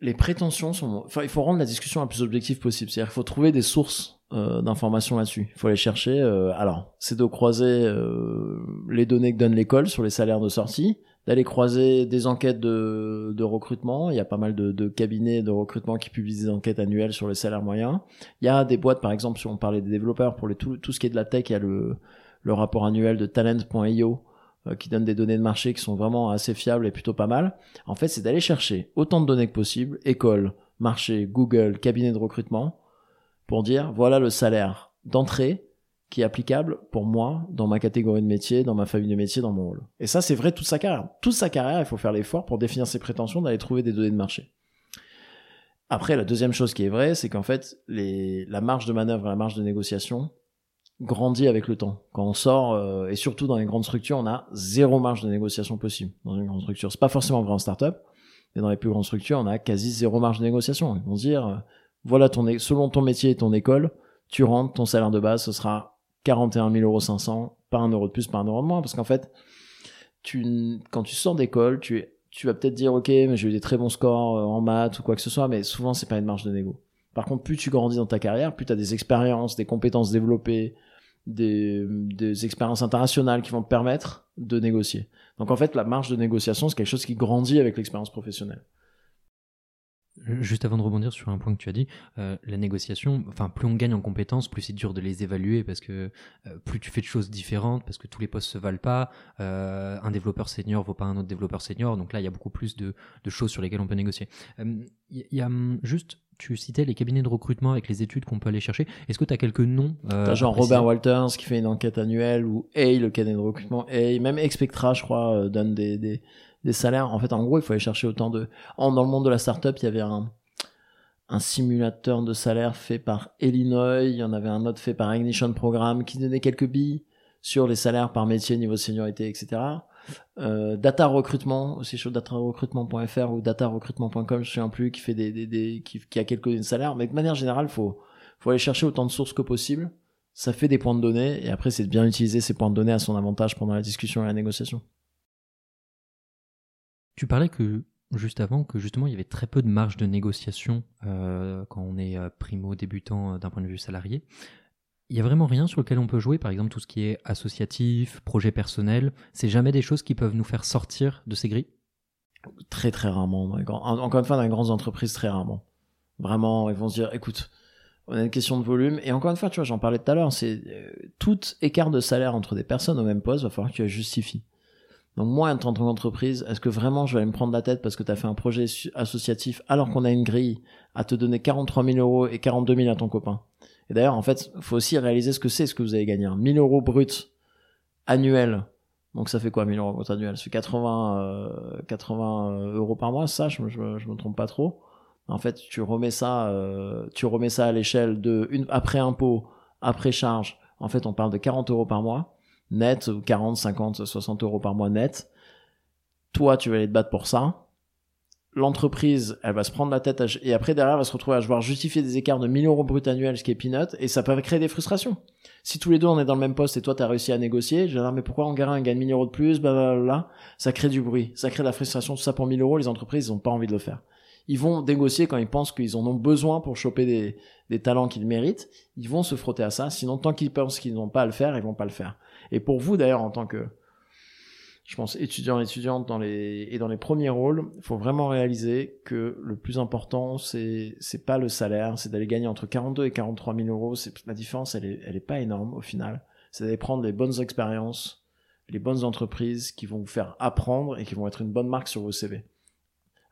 les prétentions sont. Enfin, il faut rendre la discussion la plus objective possible. C'est-à-dire qu'il faut trouver des sources euh, d'informations là-dessus. Il faut aller chercher. Euh, alors, c'est de croiser euh, les données que donne l'école sur les salaires de sortie, d'aller croiser des enquêtes de, de, recrutement. Il y a pas mal de, de, cabinets de recrutement qui publient des enquêtes annuelles sur les salaires moyens. Il y a des boîtes, par exemple, si on parlait des développeurs, pour les, tout, tout ce qui est de la tech, il y a le, le rapport annuel de talent.io qui donnent des données de marché qui sont vraiment assez fiables et plutôt pas mal. En fait, c'est d'aller chercher autant de données que possible, école, marché, Google, cabinet de recrutement, pour dire voilà le salaire d'entrée qui est applicable pour moi dans ma catégorie de métier, dans ma famille de métier, dans mon rôle. Et ça, c'est vrai toute sa carrière. Toute sa carrière, il faut faire l'effort pour définir ses prétentions d'aller trouver des données de marché. Après, la deuxième chose qui est vraie, c'est qu'en fait, la marge de manœuvre la marge de négociation, grandit avec le temps. Quand on sort, euh, et surtout dans les grandes structures, on a zéro marge de négociation possible dans une grande structure. C'est pas forcément vrai en start-up, mais dans les plus grandes structures, on a quasi zéro marge de négociation. Ils vont dire, euh, voilà ton, selon ton métier et ton école, tu rentres, ton salaire de base, ce sera 41 000 euros 500, pas un euro de plus, pas un euro de moins, parce qu'en fait, tu, quand tu sors d'école, tu, tu vas peut-être dire, ok, mais j'ai eu des très bons scores euh, en maths ou quoi que ce soit, mais souvent, c'est pas une marge de négo. Par contre, plus tu grandis dans ta carrière, plus tu as des expériences, des compétences développées, des, expériences internationales qui vont te permettre de négocier. Donc en fait, la marge de négociation, c'est quelque chose qui grandit avec l'expérience professionnelle. Juste avant de rebondir sur un point que tu as dit, euh, la négociation, enfin plus on gagne en compétences, plus c'est dur de les évaluer parce que euh, plus tu fais de choses différentes, parce que tous les postes se valent pas. Euh, un développeur senior vaut pas un autre développeur senior, donc là il y a beaucoup plus de, de choses sur lesquelles on peut négocier. Il y, a juste tu citais les cabinets de recrutement avec les études qu'on peut aller chercher. Est-ce que tu as quelques noms euh, genre Robert Walters qui fait une enquête annuelle ou Hey, le cabinet de recrutement, Hey, même Expectra, je crois, euh, donne des, des, des, salaires. En fait, en gros, il faut aller chercher autant de. dans le monde de la startup, il y avait un, un simulateur de salaire fait par Illinois, il y en avait un autre fait par Ignition Programme qui donnait quelques billes sur les salaires par métier, niveau seniorité, etc. Euh, data recrutement aussi sur datarecrutement.fr ou datarecrutement.com je sais plus qui fait des, qui, a quelques salaires mais de manière générale faut faut aller chercher autant de sources que possible ça fait des points de données et après c'est de bien utiliser ces points de données à son avantage pendant la discussion et la négociation tu parlais que juste avant que justement il y avait très peu de marge de négociation euh, quand on est euh, primo débutant euh, d'un point de vue salarié il y a vraiment rien sur lequel on peut jouer, par exemple tout ce qui est associatif, projet personnel, c'est jamais des choses qui peuvent nous faire sortir de ces grilles? Très très rarement. Encore une fois, dans les grandes entreprises, très rarement. Vraiment, ils vont se dire, écoute, On a une question de volume. Et encore une fois, tu vois, j'en parlais tout à l'heure, c'est euh, tout écart de salaire entre des personnes au même poste, va falloir que tu la justifies. Donc moi, en tant qu'entreprise, est-ce que vraiment je vais me prendre la tête parce que tu as fait un projet associatif alors qu'on a une grille à te donner 43 000 euros et 42 000 à ton copain? Et d'ailleurs, en fait, faut aussi réaliser ce que c'est, ce que vous avez gagné. 1000 euros brut annuel. Donc ça fait quoi 1000 euros brut annuel Ça fait 80, 80 euh, euros par mois, ça, je, je, me trompe pas trop. En fait, tu remets ça, euh, tu remets ça à l'échelle de une, après impôt, après charge. En fait, on parle de 40 euros par mois net, 40, 50, 60 euros par mois net. Toi, tu vas aller te battre pour ça. L'entreprise, elle va se prendre la tête et après derrière, elle va se retrouver à devoir justifier des écarts de 1000 euros brut annuels, ce qui est peanut, et ça peut créer des frustrations. Si tous les deux on est dans le même poste et toi tu as réussi à négocier, je vais dire, mais pourquoi on gagne, gagne 1000 euros de plus, là, ça crée du bruit, ça crée de la frustration, tout ça pour 1000 euros, les entreprises, ils ont pas envie de le faire ils vont négocier quand ils pensent qu'ils en ont besoin pour choper des, des talents qu'ils méritent. Ils vont se frotter à ça. Sinon, tant qu'ils pensent qu'ils n'ont pas à le faire, ils vont pas le faire. Et pour vous, d'ailleurs, en tant que, je pense, étudiant, étudiante dans les, et dans les premiers rôles, il faut vraiment réaliser que le plus important, c'est, c'est pas le salaire, c'est d'aller gagner entre 42 et 43 000 euros. C'est, la différence, elle est, elle est pas énorme au final. C'est d'aller prendre les bonnes expériences, les bonnes entreprises qui vont vous faire apprendre et qui vont être une bonne marque sur vos CV.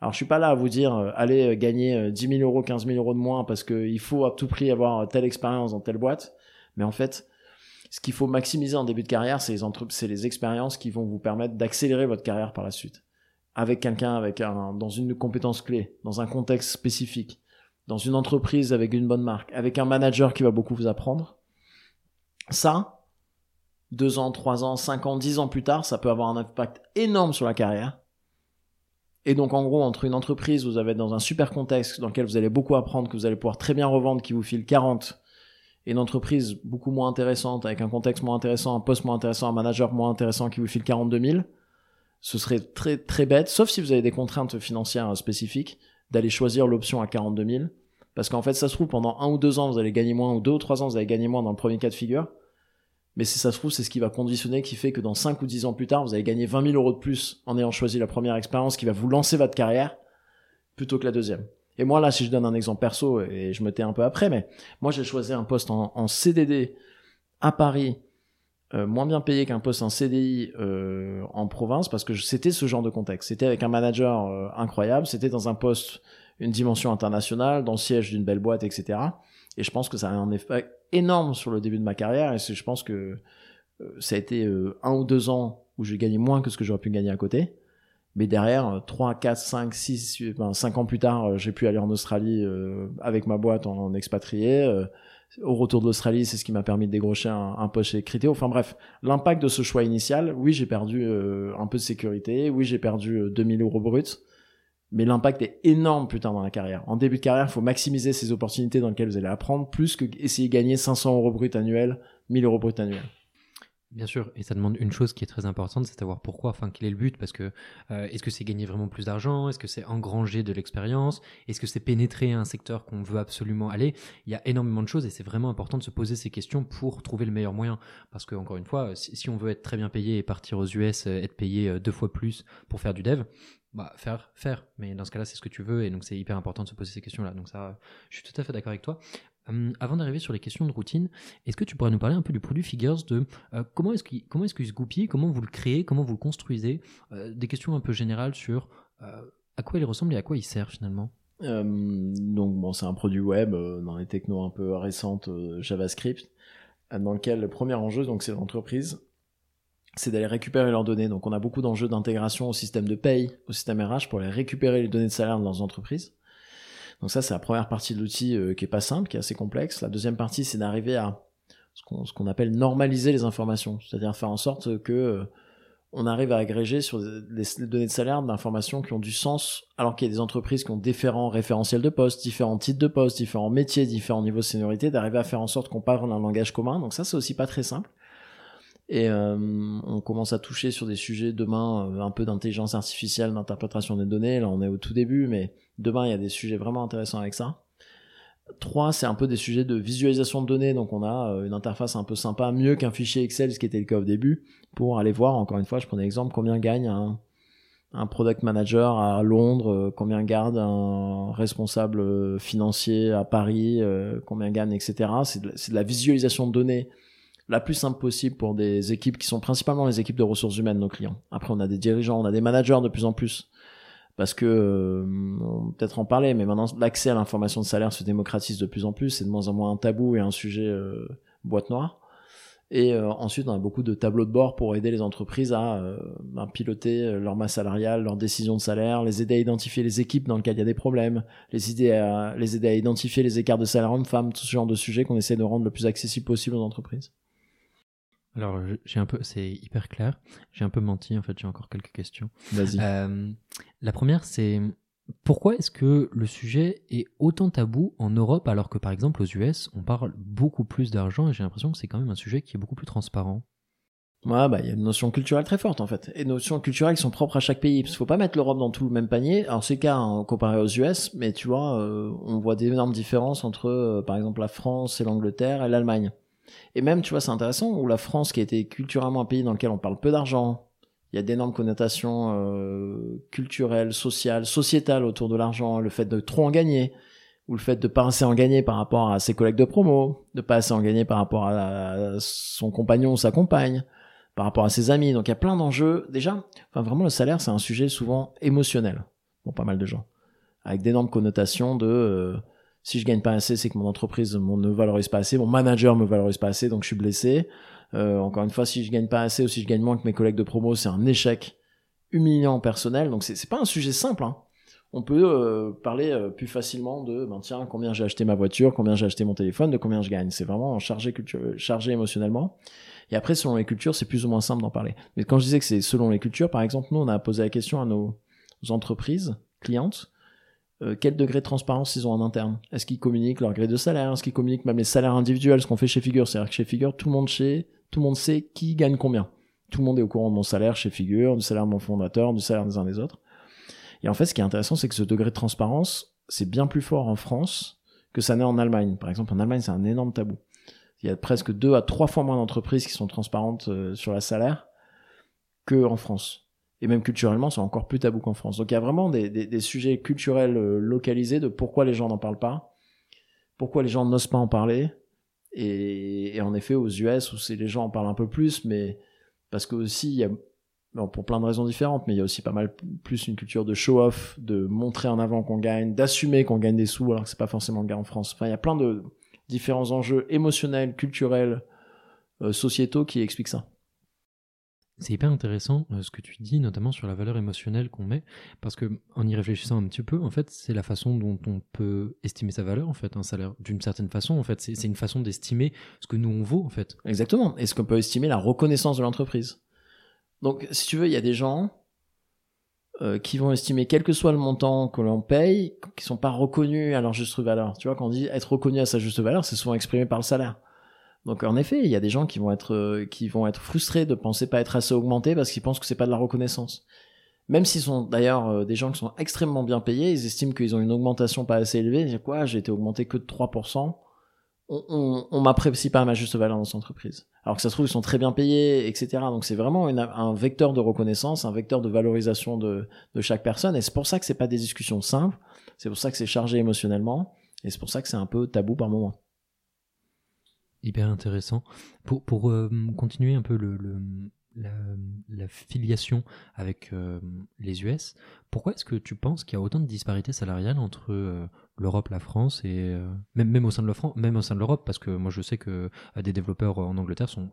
Alors je suis pas là à vous dire euh, allez euh, gagner 10 000 euros, 15 000 euros de moins parce qu'il faut à tout prix avoir telle expérience dans telle boîte. Mais en fait, ce qu'il faut maximiser en début de carrière, c'est les, expériences qui vont vous permettre d'accélérer votre carrière par la suite. Avec quelqu'un, avec un, dans une compétence clé, dans un contexte spécifique, dans une entreprise avec une bonne marque, avec un manager qui va beaucoup vous apprendre. Ça, deux ans, trois ans, cinq ans, dix ans plus tard, ça peut avoir un impact énorme sur la carrière. Et donc, en gros, entre une entreprise vous avez dans un super contexte dans lequel vous allez beaucoup apprendre, que vous allez pouvoir très bien revendre, qui vous file 40, et une entreprise beaucoup moins intéressante, avec un contexte moins intéressant, un poste moins intéressant, un manager moins intéressant qui vous file 42 000, ce serait très, très bête, sauf si vous avez des contraintes financières spécifiques, d'aller choisir l'option à 42 000. Parce qu'en fait, ça se trouve, pendant un ou deux ans, vous allez gagner moins, ou deux ou trois ans, vous allez gagner moins dans le premier cas de figure. Mais si ça se trouve, c'est ce qui va conditionner, qui fait que dans 5 ou 10 ans plus tard, vous allez gagner 20 000 euros de plus en ayant choisi la première expérience qui va vous lancer votre carrière plutôt que la deuxième. Et moi, là, si je donne un exemple perso, et je me tais un peu après, mais moi, j'ai choisi un poste en, CDD à Paris, euh, moins bien payé qu'un poste en CDI euh, en province, parce que c'était ce genre de contexte. C'était avec un manager euh, incroyable, c'était dans un poste, une dimension internationale, dans le siège d'une belle boîte, etc. Et je pense que ça a un effet énorme sur le début de ma carrière, et je pense que ça a été un ou deux ans où j'ai gagné moins que ce que j'aurais pu gagner à côté. Mais derrière, 3, 4, 5, 6, 5 ans plus tard, euh, j'ai pu aller en Australie euh, avec ma boîte en, expatrié. Euh, au retour de l'Australie, c'est ce qui m'a permis de dégrocher un, un poste chez Criteo. Enfin bref, l'impact de ce choix initial, oui, j'ai perdu un peu de sécurité, oui, j'ai perdu 2000 euros bruts, mais l'impact est énorme plus tard dans la carrière. En début de carrière, il faut maximiser ces opportunités dans lesquelles vous allez apprendre, plus que essayer de gagner 500 euros bruts annuels, 1000 euros bruts annuels. Bien sûr, et ça demande une chose qui est très importante, c'est savoir pourquoi, enfin quel est le but, parce que euh, est-ce que c'est gagner vraiment plus d'argent, est-ce que c'est engranger de l'expérience, est-ce que c'est pénétrer un secteur qu'on veut absolument aller? Il y a énormément de choses et c'est vraiment important de se poser ces questions pour trouver le meilleur moyen, parce que encore une fois, si, on veut être très bien payé et partir aux US, euh, être payé euh, deux fois plus pour faire du dev, bah faire, faire. Mais dans ce cas-là, c'est ce que tu veux et donc c'est hyper important de se poser ces questions-là. Donc ça, je suis tout à fait d'accord avec toi. Hum, avant d'arriver sur les questions de routine, est-ce que tu pourrais nous parler un peu du produit Figures, de euh, comment est-ce qu'il comment est-ce qu'il se goupille, comment vous le créez, comment vous le construisez, euh, des questions un peu générales sur euh, à quoi il ressemble et à quoi il sert finalement? donc bon, c'est un produit web dans les technos un peu récentes JavaScript, dans lequel le premier enjeu, donc c'est l'entreprise, c'est d'aller récupérer leurs données. Donc on a beaucoup d'enjeux d'intégration au système de paye, au système RH pour aller récupérer les données de salaire de leurs entreprises. Donc ça, c'est la première partie de l'outil euh, qui est pas simple, qui est assez complexe. La deuxième partie, c'est d'arriver à ce qu'on appelle normaliser les informations, c'est-à-dire faire en sorte que euh, on arrive à agréger sur les, données de salaire d'informations qui ont du sens, alors qu'il y a des entreprises qui ont différents référentiels de poste, différents titres de poste, différents métiers, différents niveaux de seniorité, d'arriver à faire en sorte qu'on parle un langage commun. Donc ça, c'est aussi pas très simple. Et euh, on commence à toucher sur des sujets demain un peu d'intelligence artificielle, d'interprétation des données. Là, on est au tout début, mais Demain, il y a des sujets vraiment intéressants avec ça. 3, c'est un peu des sujets de visualisation de données, donc on a euh, une interface un peu sympa, mieux qu'un fichier Excel, ce qui était le cas au début, pour aller voir, encore une fois, je prends l'exemple, combien gagne un, product manager à Londres, euh, combien garde un responsable euh, financier à Paris, combien gagne, etc. C'est de, la visualisation de données la plus simple possible pour des équipes qui sont principalement les équipes de ressources humaines, nos clients. Après, on a des dirigeants, on a des managers de plus en plus. Parce que, on peut-être en parler, mais maintenant, l'accès à l'information de salaire se démocratise de plus en plus. C'est de moins en moins un tabou et un sujet boîte noire. Et euh, ensuite, on a beaucoup de tableaux de bord pour aider les entreprises à euh, piloter euh, leur masse salariale, leurs décisions de salaire, les aider à identifier les équipes dans lesquelles il y a des problèmes, les aider à, les aider à identifier les écarts de salaire hommes-femmes, tout ce genre de sujets qu'on essaie de rendre le plus accessible possible aux entreprises. Alors, j'ai un peu, c'est hyper clair. J'ai un peu menti, en fait, j'ai encore quelques questions. Vas-y. la première, c'est pourquoi est-ce que le sujet est autant tabou en Europe alors que par exemple aux US on parle beaucoup plus d'argent et j'ai l'impression que c'est quand même un sujet qui est beaucoup plus transparent? Ouais, bah, il y a une notion culturelle très forte, en fait. Et notions culturelles qui sont propres à chaque pays. Parce qu'il faut pas mettre l'Europe dans tout le même panier. Alors, c'est le cas, hein, comparé aux US, mais tu vois, euh, on voit d'énormes différences entre, euh, par exemple, la France et l'Angleterre et l'Allemagne. Et même, tu vois, c'est intéressant, où la France, qui a été culturellement un pays dans lequel on parle peu d'argent, il y a d'énormes connotations euh, culturelles, sociales, sociétales autour de l'argent, le fait de trop en gagner, ou le fait de pas assez en gagner par rapport à ses collègues de promo, de pas assez en gagner par rapport à, son compagnon ou sa compagne, par rapport à ses amis. Donc il y a plein d'enjeux. Déjà, enfin vraiment le salaire c'est un sujet souvent émotionnel pour pas mal de gens, avec d'énormes connotations de euh, si je gagne pas assez, c'est que mon entreprise ne me valorise pas assez, mon manager me valorise pas assez, donc je suis blessé. Euh, encore une fois, si je gagne pas assez ou si je gagne moins que mes collègues de promo, c'est un échec humiliant personnel. Donc c'est pas un sujet simple. Hein. On peut euh, parler euh, plus facilement de ben tiens combien j'ai acheté ma voiture, combien j'ai acheté mon téléphone, de combien je gagne. C'est vraiment chargé chargé émotionnellement. Et après selon les cultures, c'est plus ou moins simple d'en parler. Mais quand je disais que c'est selon les cultures, par exemple, nous on a posé la question à nos entreprises clientes quel degré de transparence ils ont en interne? Est-ce qu'ils communiquent leur gré de salaire? Est-ce qu'ils communiquent même les salaires individuels, ce qu'on fait chez Figure? C'est-à-dire que chez Figure, tout le monde chez tout le monde sait qui gagne combien. Tout le monde est au courant de mon salaire chez Figure, du salaire de mon fondateur, du salaire des uns des autres. Et en fait, ce qui est intéressant, c'est que ce degré de transparence, c'est bien plus fort en France que ça n'est en Allemagne. Par exemple, en Allemagne, c'est un énorme tabou. Il y a presque deux à trois fois moins d'entreprises qui sont transparentes euh, sur la salaire que en France. Et même culturellement, c'est encore plus tabou qu'en France. Donc il y a vraiment des, sujets culturels euh, localisés de pourquoi les gens n'en parlent pas, pourquoi les gens n'osent pas en parler, et, en effet, aux US, où les gens en parlent un peu plus, mais parce que aussi, il y a, pour plein de raisons différentes, mais il y a aussi pas mal plus une culture de show-off, de montrer en avant qu'on gagne, d'assumer qu'on gagne des sous, alors que c'est pas forcément le cas en France. Enfin, il y a plein de différents enjeux émotionnels, culturels, euh, sociétaux qui expliquent ça. C'est hyper intéressant euh, ce que tu dis, notamment sur la valeur émotionnelle qu'on met, parce que en y réfléchissant un petit peu, en fait, c'est la façon dont on peut estimer sa valeur, en fait, un salaire, d'une certaine façon, en fait, c'est une façon d'estimer ce que nous on vaut, en fait. Exactement. Et ce qu'on peut estimer la reconnaissance de l'entreprise. Donc, si tu veux, il y a des gens euh, qui vont estimer quel que soit le montant que l'on paye, qui sont pas reconnus à leur juste valeur. Tu vois, quand on dit être reconnu à sa juste valeur, c'est souvent exprimé par le salaire. Donc en effet, il y a des gens qui vont être euh, qui vont être frustrés de penser pas être assez augmentés parce qu'ils pensent que c'est pas de la reconnaissance. Même s'ils sont d'ailleurs euh, des gens qui sont extrêmement bien payés, ils estiment qu'ils ont une augmentation pas assez élevée. Ils disent quoi J'ai été augmenté que de 3%. On, on, on m'apprécie pas à ma juste valeur dans cette entreprise. Alors que ça se trouve ils sont très bien payés, etc. Donc c'est vraiment un vecteur de reconnaissance, un vecteur de valorisation de, de chaque personne. Et c'est pour ça que c'est pas des discussions simples. C'est pour ça que c'est chargé émotionnellement. Et c'est pour ça que c'est un peu tabou par moment hyper intéressant. Pour, pour euh, continuer un peu le, la, filiation avec euh, les US, pourquoi est-ce que tu penses qu'il y a autant de disparités salariales entre euh, l'Europe, la France et même, même au sein de la même au sein de l'Europe? Parce que moi je sais que des développeurs en Angleterre sont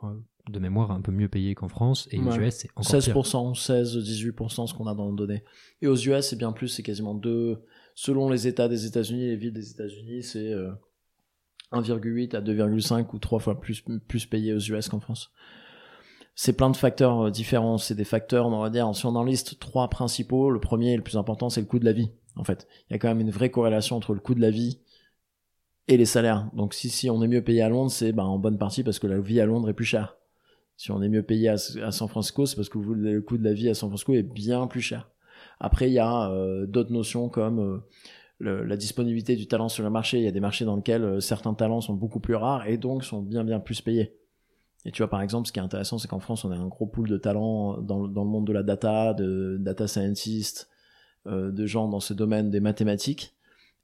de mémoire un peu mieux payés qu'en France et aux US c'est encore 16%, 16, 18% ce qu'on a dans nos données. Et aux US c'est bien plus, c'est quasiment deux. Selon les États des États-Unis, les villes des États-Unis, c'est 1,8 à 2,5 ou 3 fois plus, payé aux US qu'en France. C'est plein de facteurs euh, différents. C'est des facteurs, on va dire, si on en liste trois principaux, le premier et le plus important, c'est le coût de la vie. En fait, il y a quand même une vraie corrélation entre le coût de la vie et les salaires. Donc si, on est mieux payé à Londres, c'est ben, en bonne partie parce que la vie à Londres est plus chère. Si on est mieux payé à, San Francisco, c'est parce que le coût de la vie à San Francisco est bien plus cher. Après, il y a euh, d'autres notions comme euh, la disponibilité du talent sur le marché. Il y a des marchés dans lesquels euh, certains talents sont beaucoup plus rares et donc sont bien bien plus payés. Et tu vois, par exemple, ce qui est intéressant, c'est qu'en France, on a un gros pool de talents dans, le monde de la data, de data scientists, euh, de gens dans ce domaine des mathématiques.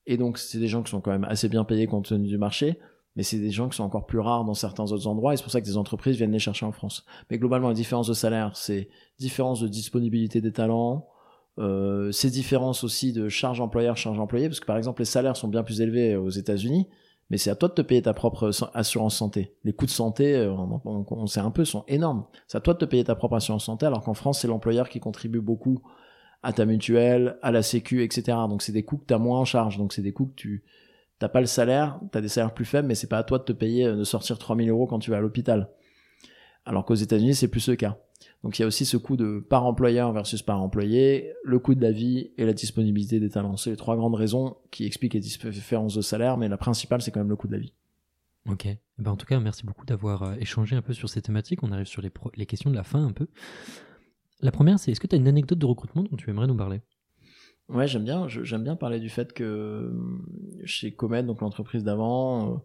Et donc, c'est des gens qui sont quand même assez bien payés compte tenu du marché, mais c'est des gens qui sont encore plus rares dans certains autres endroits, et c'est pour ça que des entreprises viennent les chercher en France. Mais globalement, la différence de salaire, c'est différence de disponibilité des talents, euh, ces différences aussi de charge employeur, charge employé, parce que par exemple, les salaires sont bien plus élevés aux États-Unis, mais c'est à toi de te payer ta propre assurance santé. Les coûts de santé, euh, on, sait un peu, sont énormes. C'est à toi de te payer ta propre assurance santé, alors qu'en France, c'est l'employeur qui contribue beaucoup à ta mutuelle, à la sécu, etc. Donc c'est des coûts que tu as moins en charge. Donc c'est des coûts que tu t'as pas le salaire, tu as des salaires plus faibles, mais c'est pas à toi de te payer, euh, de sortir 3000 euros quand tu vas à l'hôpital. Alors qu'aux États-Unis, c'est plus le cas. Donc il y a aussi ce coût de par employeur versus par employé, le coût de la vie et la disponibilité des talents. C'est les trois grandes raisons qui expliquent les différences de salaire, mais la principale, c'est quand même le coût de la vie. Ok. Eh ben, en tout cas, merci beaucoup d'avoir euh, échangé un peu sur ces thématiques. On arrive sur les, les questions de la fin un peu. La première, c'est est-ce que tu as une anecdote de recrutement dont tu aimerais nous parler? Ouais, j'aime bien. J'aime bien parler du fait que chez Comet, donc l'entreprise d'avant, euh,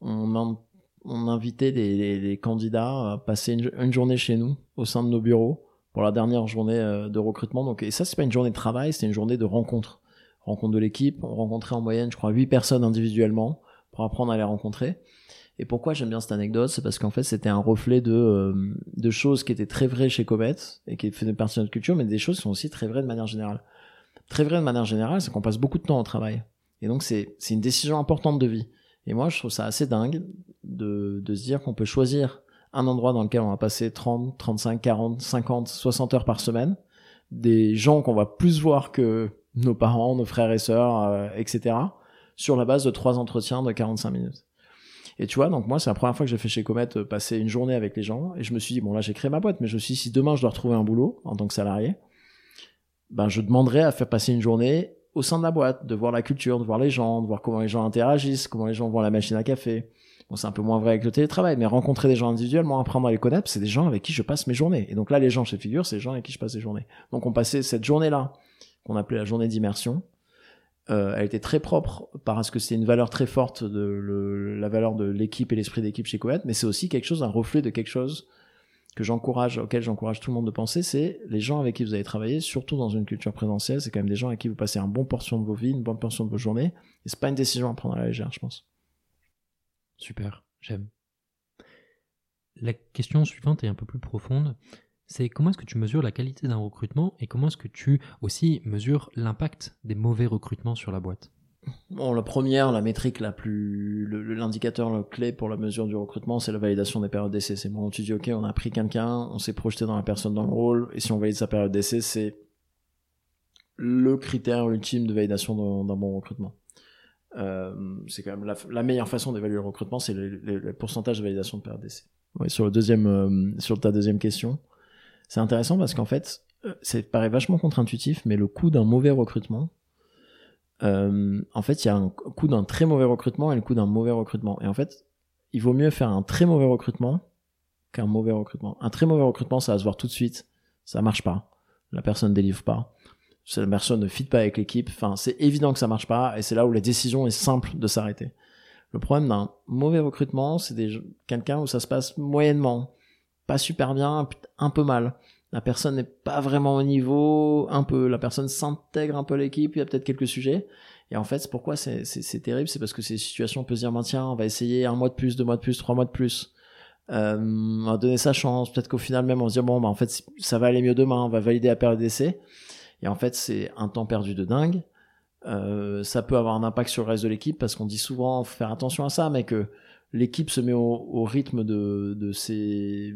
on, on invitait les, candidats à passer une, journée chez nous, au sein de nos bureaux, pour la dernière journée euh, de recrutement. Donc, et ça, c'est pas une journée de travail, c'est une journée de rencontre. Rencontre de l'équipe. On rencontrait en moyenne, je crois, 8 personnes individuellement pour apprendre à les rencontrer. Et pourquoi j'aime bien cette anecdote C'est parce qu'en fait, c'était un reflet de, euh, choses qui étaient très vraies chez Comet et qui faisaient partie de notre culture, mais des choses qui sont aussi très vraies de manière générale. Très vraies de manière générale, c'est qu'on passe beaucoup de temps au travail. Et donc, c'est une décision importante de vie. Et moi, je trouve ça assez dingue de, se dire qu'on peut choisir un endroit dans lequel on va passer 30, 35, 40, 50, 60 heures par semaine, des gens qu'on va plus voir que nos parents, nos frères et sœurs, euh, etc., sur la base de trois entretiens de 45 minutes. Et tu vois, donc moi, c'est la première fois que j'ai fait chez Comet euh, passer une journée avec les gens, et je me suis dit, bon là, j'ai créé ma boîte, mais je me suis dit, si demain je dois retrouver un boulot en tant que salarié, ben je demanderai à faire passer une journée au sein de la boîte, de voir la culture, de voir les gens, de voir comment les gens interagissent, comment les gens voient la machine à café, Bon, c'est un peu moins vrai avec le télétravail, mais rencontrer des gens individuellement, apprendre à les connaître, c'est des gens avec qui je passe mes journées. Et donc là, les gens chez Figure, c'est des gens avec qui je passe des journées. Donc on passait cette journée-là, qu'on appelait la journée d'immersion. Euh, elle était très propre parce que c'est une valeur très forte de la valeur de l'équipe et l'esprit d'équipe chez Coët, mais c'est aussi quelque chose, un reflet de quelque chose que j'encourage, auquel j'encourage tout le monde de penser, c'est les gens avec qui vous allez travailler, surtout dans une culture présentielle, c'est quand même des gens avec qui vous passez un bon portion de vos vies, une bonne portion de vos journées, et c'est pas une décision à prendre à la légère, je pense. Super, j'aime. La question suivante est un peu plus profonde. C'est comment est-ce que tu mesures la qualité d'un recrutement et comment est-ce que tu aussi mesures l'impact des mauvais recrutements sur la boîte? Bon, la première, la métrique la plus, l'indicateur clé pour la mesure du recrutement, c'est la validation des périodes d'essai. C'est bon, tu dis, ok, on a pris quelqu'un, on s'est projeté dans la personne dans le rôle, et si on valide sa période d'essai, c'est le critère ultime de validation d'un bon recrutement. Euh, c'est quand même la, meilleure façon d'évaluer le recrutement, c'est le, pourcentage de validation de période d'essai. sur le deuxième, euh, sur ta deuxième question, c'est intéressant parce qu'en fait, euh, ça paraît vachement contre-intuitif, mais le coût d'un mauvais recrutement, en fait, il y a un coût d'un très mauvais recrutement et le coût d'un mauvais recrutement. Et en fait, il vaut mieux faire un très mauvais recrutement qu'un mauvais recrutement. Un très mauvais recrutement, ça va se voir tout de suite, ça marche pas, la personne délivre pas la personne ne fit pas avec l'équipe. Enfin, c'est évident que ça marche pas, et c'est là où la décision est simple de s'arrêter. Le problème d'un mauvais recrutement, c'est quelqu'un où ça se passe moyennement, pas super bien, un peu mal. La personne n'est pas vraiment au niveau, un peu. La personne s'intègre un peu à l'équipe, il y a peut-être quelques sujets. Et en fait, pourquoi c'est terrible C'est parce que ces situations, on peut se dire, tiens, on va essayer un mois de plus, deux mois de plus, trois mois de plus. Euh, on va donner sa chance. Peut-être qu'au final même, on se dit, bon, bah, en fait, ça va aller mieux demain, on va valider la période d'essai. Et en fait, c'est un temps perdu de dingue. Euh, ça peut avoir un impact sur le reste de l'équipe parce qu'on dit souvent, faire attention à ça, mais que l'équipe se met au, rythme de, de, ces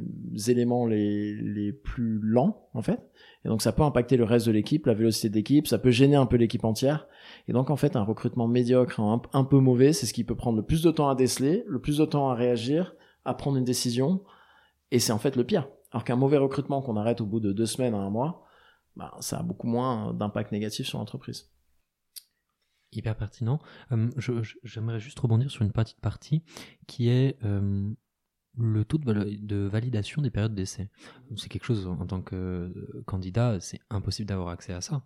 éléments les, les plus lents, en fait. Et donc, ça peut impacter le reste de l'équipe, la vélocité d'équipe, ça peut gêner un peu l'équipe entière. Et donc, en fait, un recrutement médiocre, un, un peu mauvais, c'est ce qui peut prendre le plus de temps à déceler, le plus de temps à réagir, à prendre une décision. Et c'est en fait le pire. Alors qu'un mauvais recrutement qu'on arrête au bout de deux semaines à un mois, bah, ça a beaucoup moins d'impact négatif sur l'entreprise. Hyper pertinent. Euh, j'aimerais juste rebondir sur une petite partie qui est euh, le taux de, validation des périodes d'essai. C'est quelque chose, en tant que candidat, c'est impossible d'avoir accès à ça.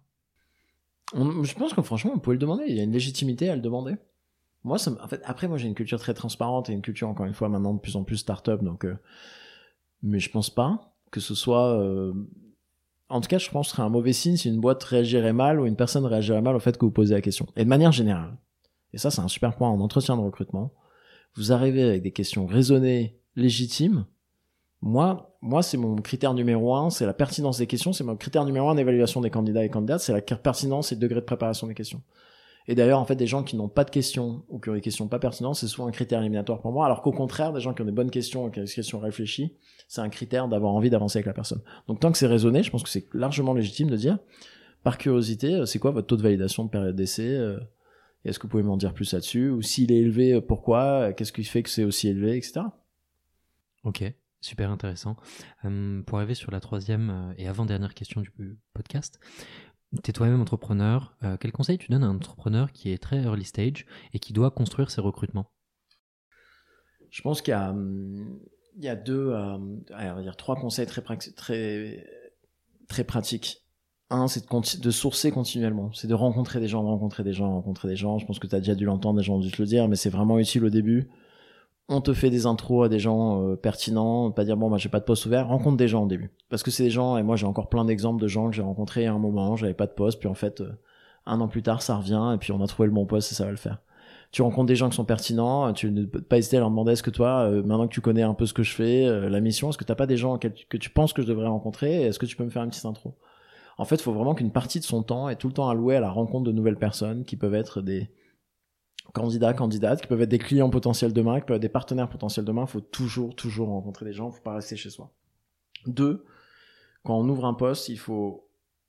je pense que franchement, on pouvait le demander. Il y a une légitimité à le demander. moi, ça, en fait, après, moi, j'ai une culture très transparente et une culture, encore une fois, maintenant de plus en plus start-up. Donc, euh, mais je pense pas que ce soit. En tout cas, je pense que ce serait un mauvais signe si une boîte réagirait mal ou une personne réagirait mal au fait que vous posez la question. Et de manière générale. Et ça, c'est un super point en entretien de recrutement. Vous arrivez avec des questions raisonnées, légitimes. Moi, moi, c'est mon critère numéro un, c'est la pertinence des questions, c'est mon critère numéro un d'évaluation des candidats et candidates, c'est la pertinence et le degré de préparation des questions. Et d'ailleurs, en fait, des gens qui n'ont pas de questions ou qui ont des questions pas pertinentes, c'est souvent un critère éliminatoire pour moi. Alors qu'au contraire, des gens qui ont des bonnes questions et qui ont des questions réfléchies, c'est un critère d'avoir envie d'avancer avec la personne. Donc tant que c'est raisonné, je pense que c'est largement légitime de dire, par curiosité, euh, c'est quoi votre taux de validation de période d'essai euh, Est-ce que vous pouvez m'en dire plus là-dessus Ou s'il est élevé, euh, pourquoi Qu'est-ce qui fait que c'est aussi élevé, etc. Ok. Super intéressant. pour arriver sur la troisième et avant-dernière question du podcast, tu es toi-même entrepreneur. Euh, quel conseil tu donnes à un entrepreneur qui est très early stage et qui doit construire ses recrutements? Je pense qu'il y a, hum, il y a deux, on va dire trois conseils très pratiques. Un, c'est de, de, sourcer continuellement. C'est de rencontrer des gens, rencontrer des gens, rencontrer des gens. Je pense que tu as déjà dû l'entendre, des gens ont dû te le dire, mais c'est vraiment utile au début on te fait des intros à des gens euh, pertinents, pas dire bon bah j'ai pas de poste ouvert, rencontre des gens au début. Parce que c'est des gens, et moi j'ai encore plein d'exemples de gens que j'ai rencontrés à un moment, j'avais pas de poste, puis en fait euh, un an plus tard ça revient, et puis on a trouvé le bon poste et ça va le faire. Tu rencontres des gens qui sont pertinents, tu ne peux pas hésiter à leur demander est-ce que toi, euh, maintenant que tu connais un peu ce que je fais, la mission, est-ce que t'as pas des gens que tu penses que je devrais rencontrer, est-ce que tu peux me faire une petite intro? En fait, il faut vraiment qu'une partie de son temps est tout le temps allouée à la rencontre de nouvelles personnes qui peuvent être des candidats, candidates, qui peuvent être des clients potentiels demain, qui peuvent être des partenaires potentiels demain. Il faut toujours, toujours rencontrer des gens. Il ne faut pas rester chez soi. Deux, quand on ouvre un poste, il faut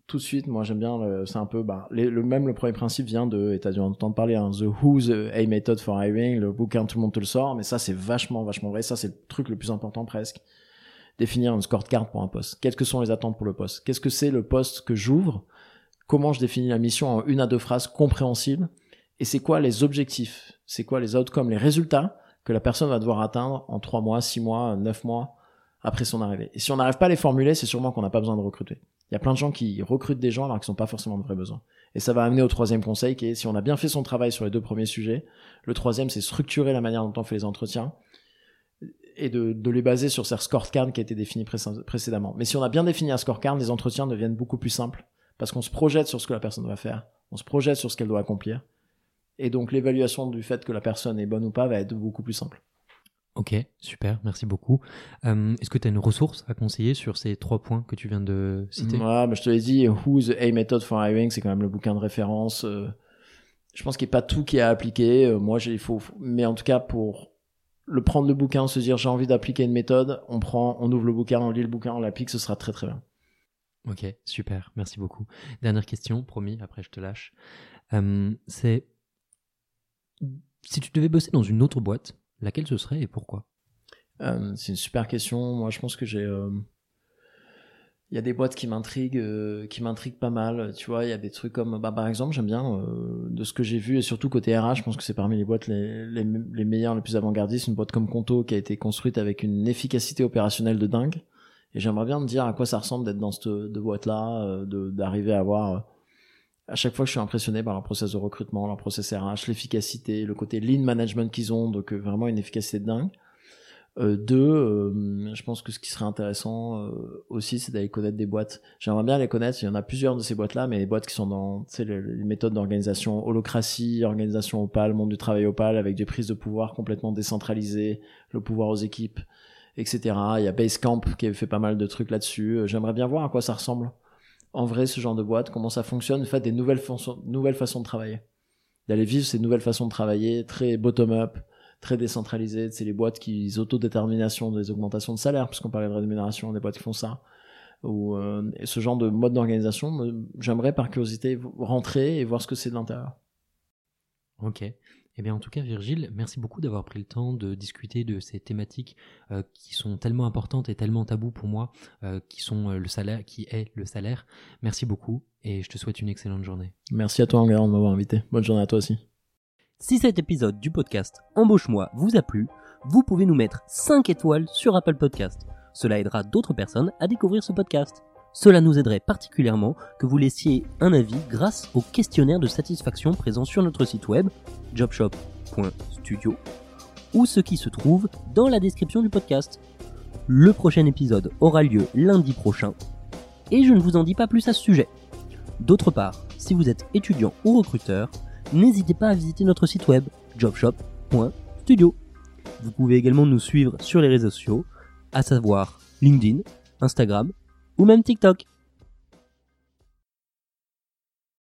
tout de suite, moi j'aime bien, c'est un peu, bah, le même le premier principe vient de, et t'as dû entendre parler, hein, The Who's A Method for Hiring, le bouquin tout le monde te le sort, mais ça c'est vachement, vachement vrai, ça c'est le truc le plus important presque. Définir une scorecard pour un poste. Quelles que sont les attentes pour le poste? Qu'est-ce que c'est le poste que j'ouvre? Comment je définis la mission en une à deux phrases compréhensibles? Et c'est quoi les objectifs, c'est quoi les outcomes, les résultats que la personne va devoir atteindre en 3 mois, 6 mois, 9 mois après son arrivée? Et si on n'arrive pas à les formuler, c'est sûrement qu'on n'a pas besoin de recruter. Il y a plein de gens qui recrutent des gens alors qu'ils n'ont pas forcément de vrais besoins. Et ça va amener au troisième conseil qui est si on a bien fait son travail sur les deux premiers sujets, le troisième c'est structurer la manière dont on fait les entretiens et de, les baser sur ces scorecards qui a été défini précédemment. Mais si on a bien défini un scorecard, les entretiens deviennent beaucoup plus simples parce qu'on se projette sur ce que la personne va faire, on se projette sur ce qu'elle doit accomplir et donc l'évaluation du fait que la personne est bonne ou pas va être beaucoup plus simple. Ok, super, merci beaucoup. Euh, est-ce que tu as une ressource à conseiller sur ces trois points que tu viens de citer? Ouais, bah, je te l'ai dit, Who's A Method for Hiring, c'est quand même le bouquin de référence. Euh, je pense qu'il n'y a pas tout qui est à appliquer. Euh, moi, il faut, mais en tout cas, pour le prendre le bouquin, se dire j'ai envie d'appliquer une méthode, on prend, on ouvre le bouquin, on lit le bouquin, on l'applique, ce sera très très bien. Ok, super, merci beaucoup. Dernière question, promis, après je te lâche. c'est si tu devais bosser dans une autre boîte, laquelle ce serait et pourquoi? Euh, C'est une super question. Moi, je pense que j'ai. Euh, il y a des boîtes qui m'intriguent, euh, qui m'intriguent pas mal. Tu vois, il y a des trucs comme, bah, par exemple, j'aime bien de ce que j'ai vu et surtout côté RH, je pense que c'est parmi les boîtes les, les, les meilleures, les plus avant-gardistes. Une boîte comme Conto qui a été construite avec une efficacité opérationnelle de dingue. Et j'aimerais bien me dire à quoi ça ressemble d'être dans cette de boîte-là, d'arriver à avoir à chaque fois je suis impressionné par leur process de recrutement, leur process RH, l'efficacité, le côté lean management qu'ils ont, donc euh, vraiment une efficacité dingue. Euh, deux, euh, je pense que ce qui serait intéressant euh, aussi, c'est d'aller connaître des boîtes. J'aimerais bien les connaître. Il y en a plusieurs de ces boîtes-là, mais les boîtes qui sont dans les, les méthodes d'organisation, holocratie, organisation opale, monde du travail opale, avec des prises de pouvoir complètement décentralisées, le pouvoir aux équipes, etc. Il y a Basecamp qui a fait pas mal de trucs là-dessus. J'aimerais bien voir à quoi ça ressemble en vrai ce genre de boîte, comment ça fonctionne, fait des nouvelles, nouvelles façons de travailler. D'aller vivre ces nouvelles façons de travailler, très bottom-up, très décentralisées. C'est les boîtes qui autodétermination des augmentations de salaire, puisqu'on parlait de rémunération, des boîtes qui font ça. Ou euh, ce genre de mode d'organisation, j'aimerais par curiosité rentrer et voir ce que c'est de l'intérieur. Ok. Eh bien, en tout cas, Virgile, merci beaucoup d'avoir pris le temps de discuter de ces thématiques euh, qui sont tellement importantes et tellement tabous pour moi, euh, qui sont euh, le salaire, qui est le salaire. Merci beaucoup et je te souhaite une excellente journée. Merci à toi, Enguerrand, de m'avoir invité. Bonne journée à toi aussi. Si cet épisode du podcast Embauche-moi vous a plu, vous pouvez nous mettre 5 étoiles sur Apple Podcast. Cela aidera d'autres personnes à découvrir ce podcast. Cela nous aiderait particulièrement que vous laissiez un avis grâce au questionnaire de satisfaction présent sur notre site web jobshop jobshop.studio ou ce qui se trouve dans la description du podcast. Le prochain épisode aura lieu lundi prochain et je ne vous en dis pas plus à ce sujet. D'autre part, si vous êtes étudiant ou recruteur, n'hésitez pas à visiter notre site web jobshop.studio. Vous pouvez également nous suivre sur les réseaux sociaux, à savoir LinkedIn, Instagram ou même TikTok.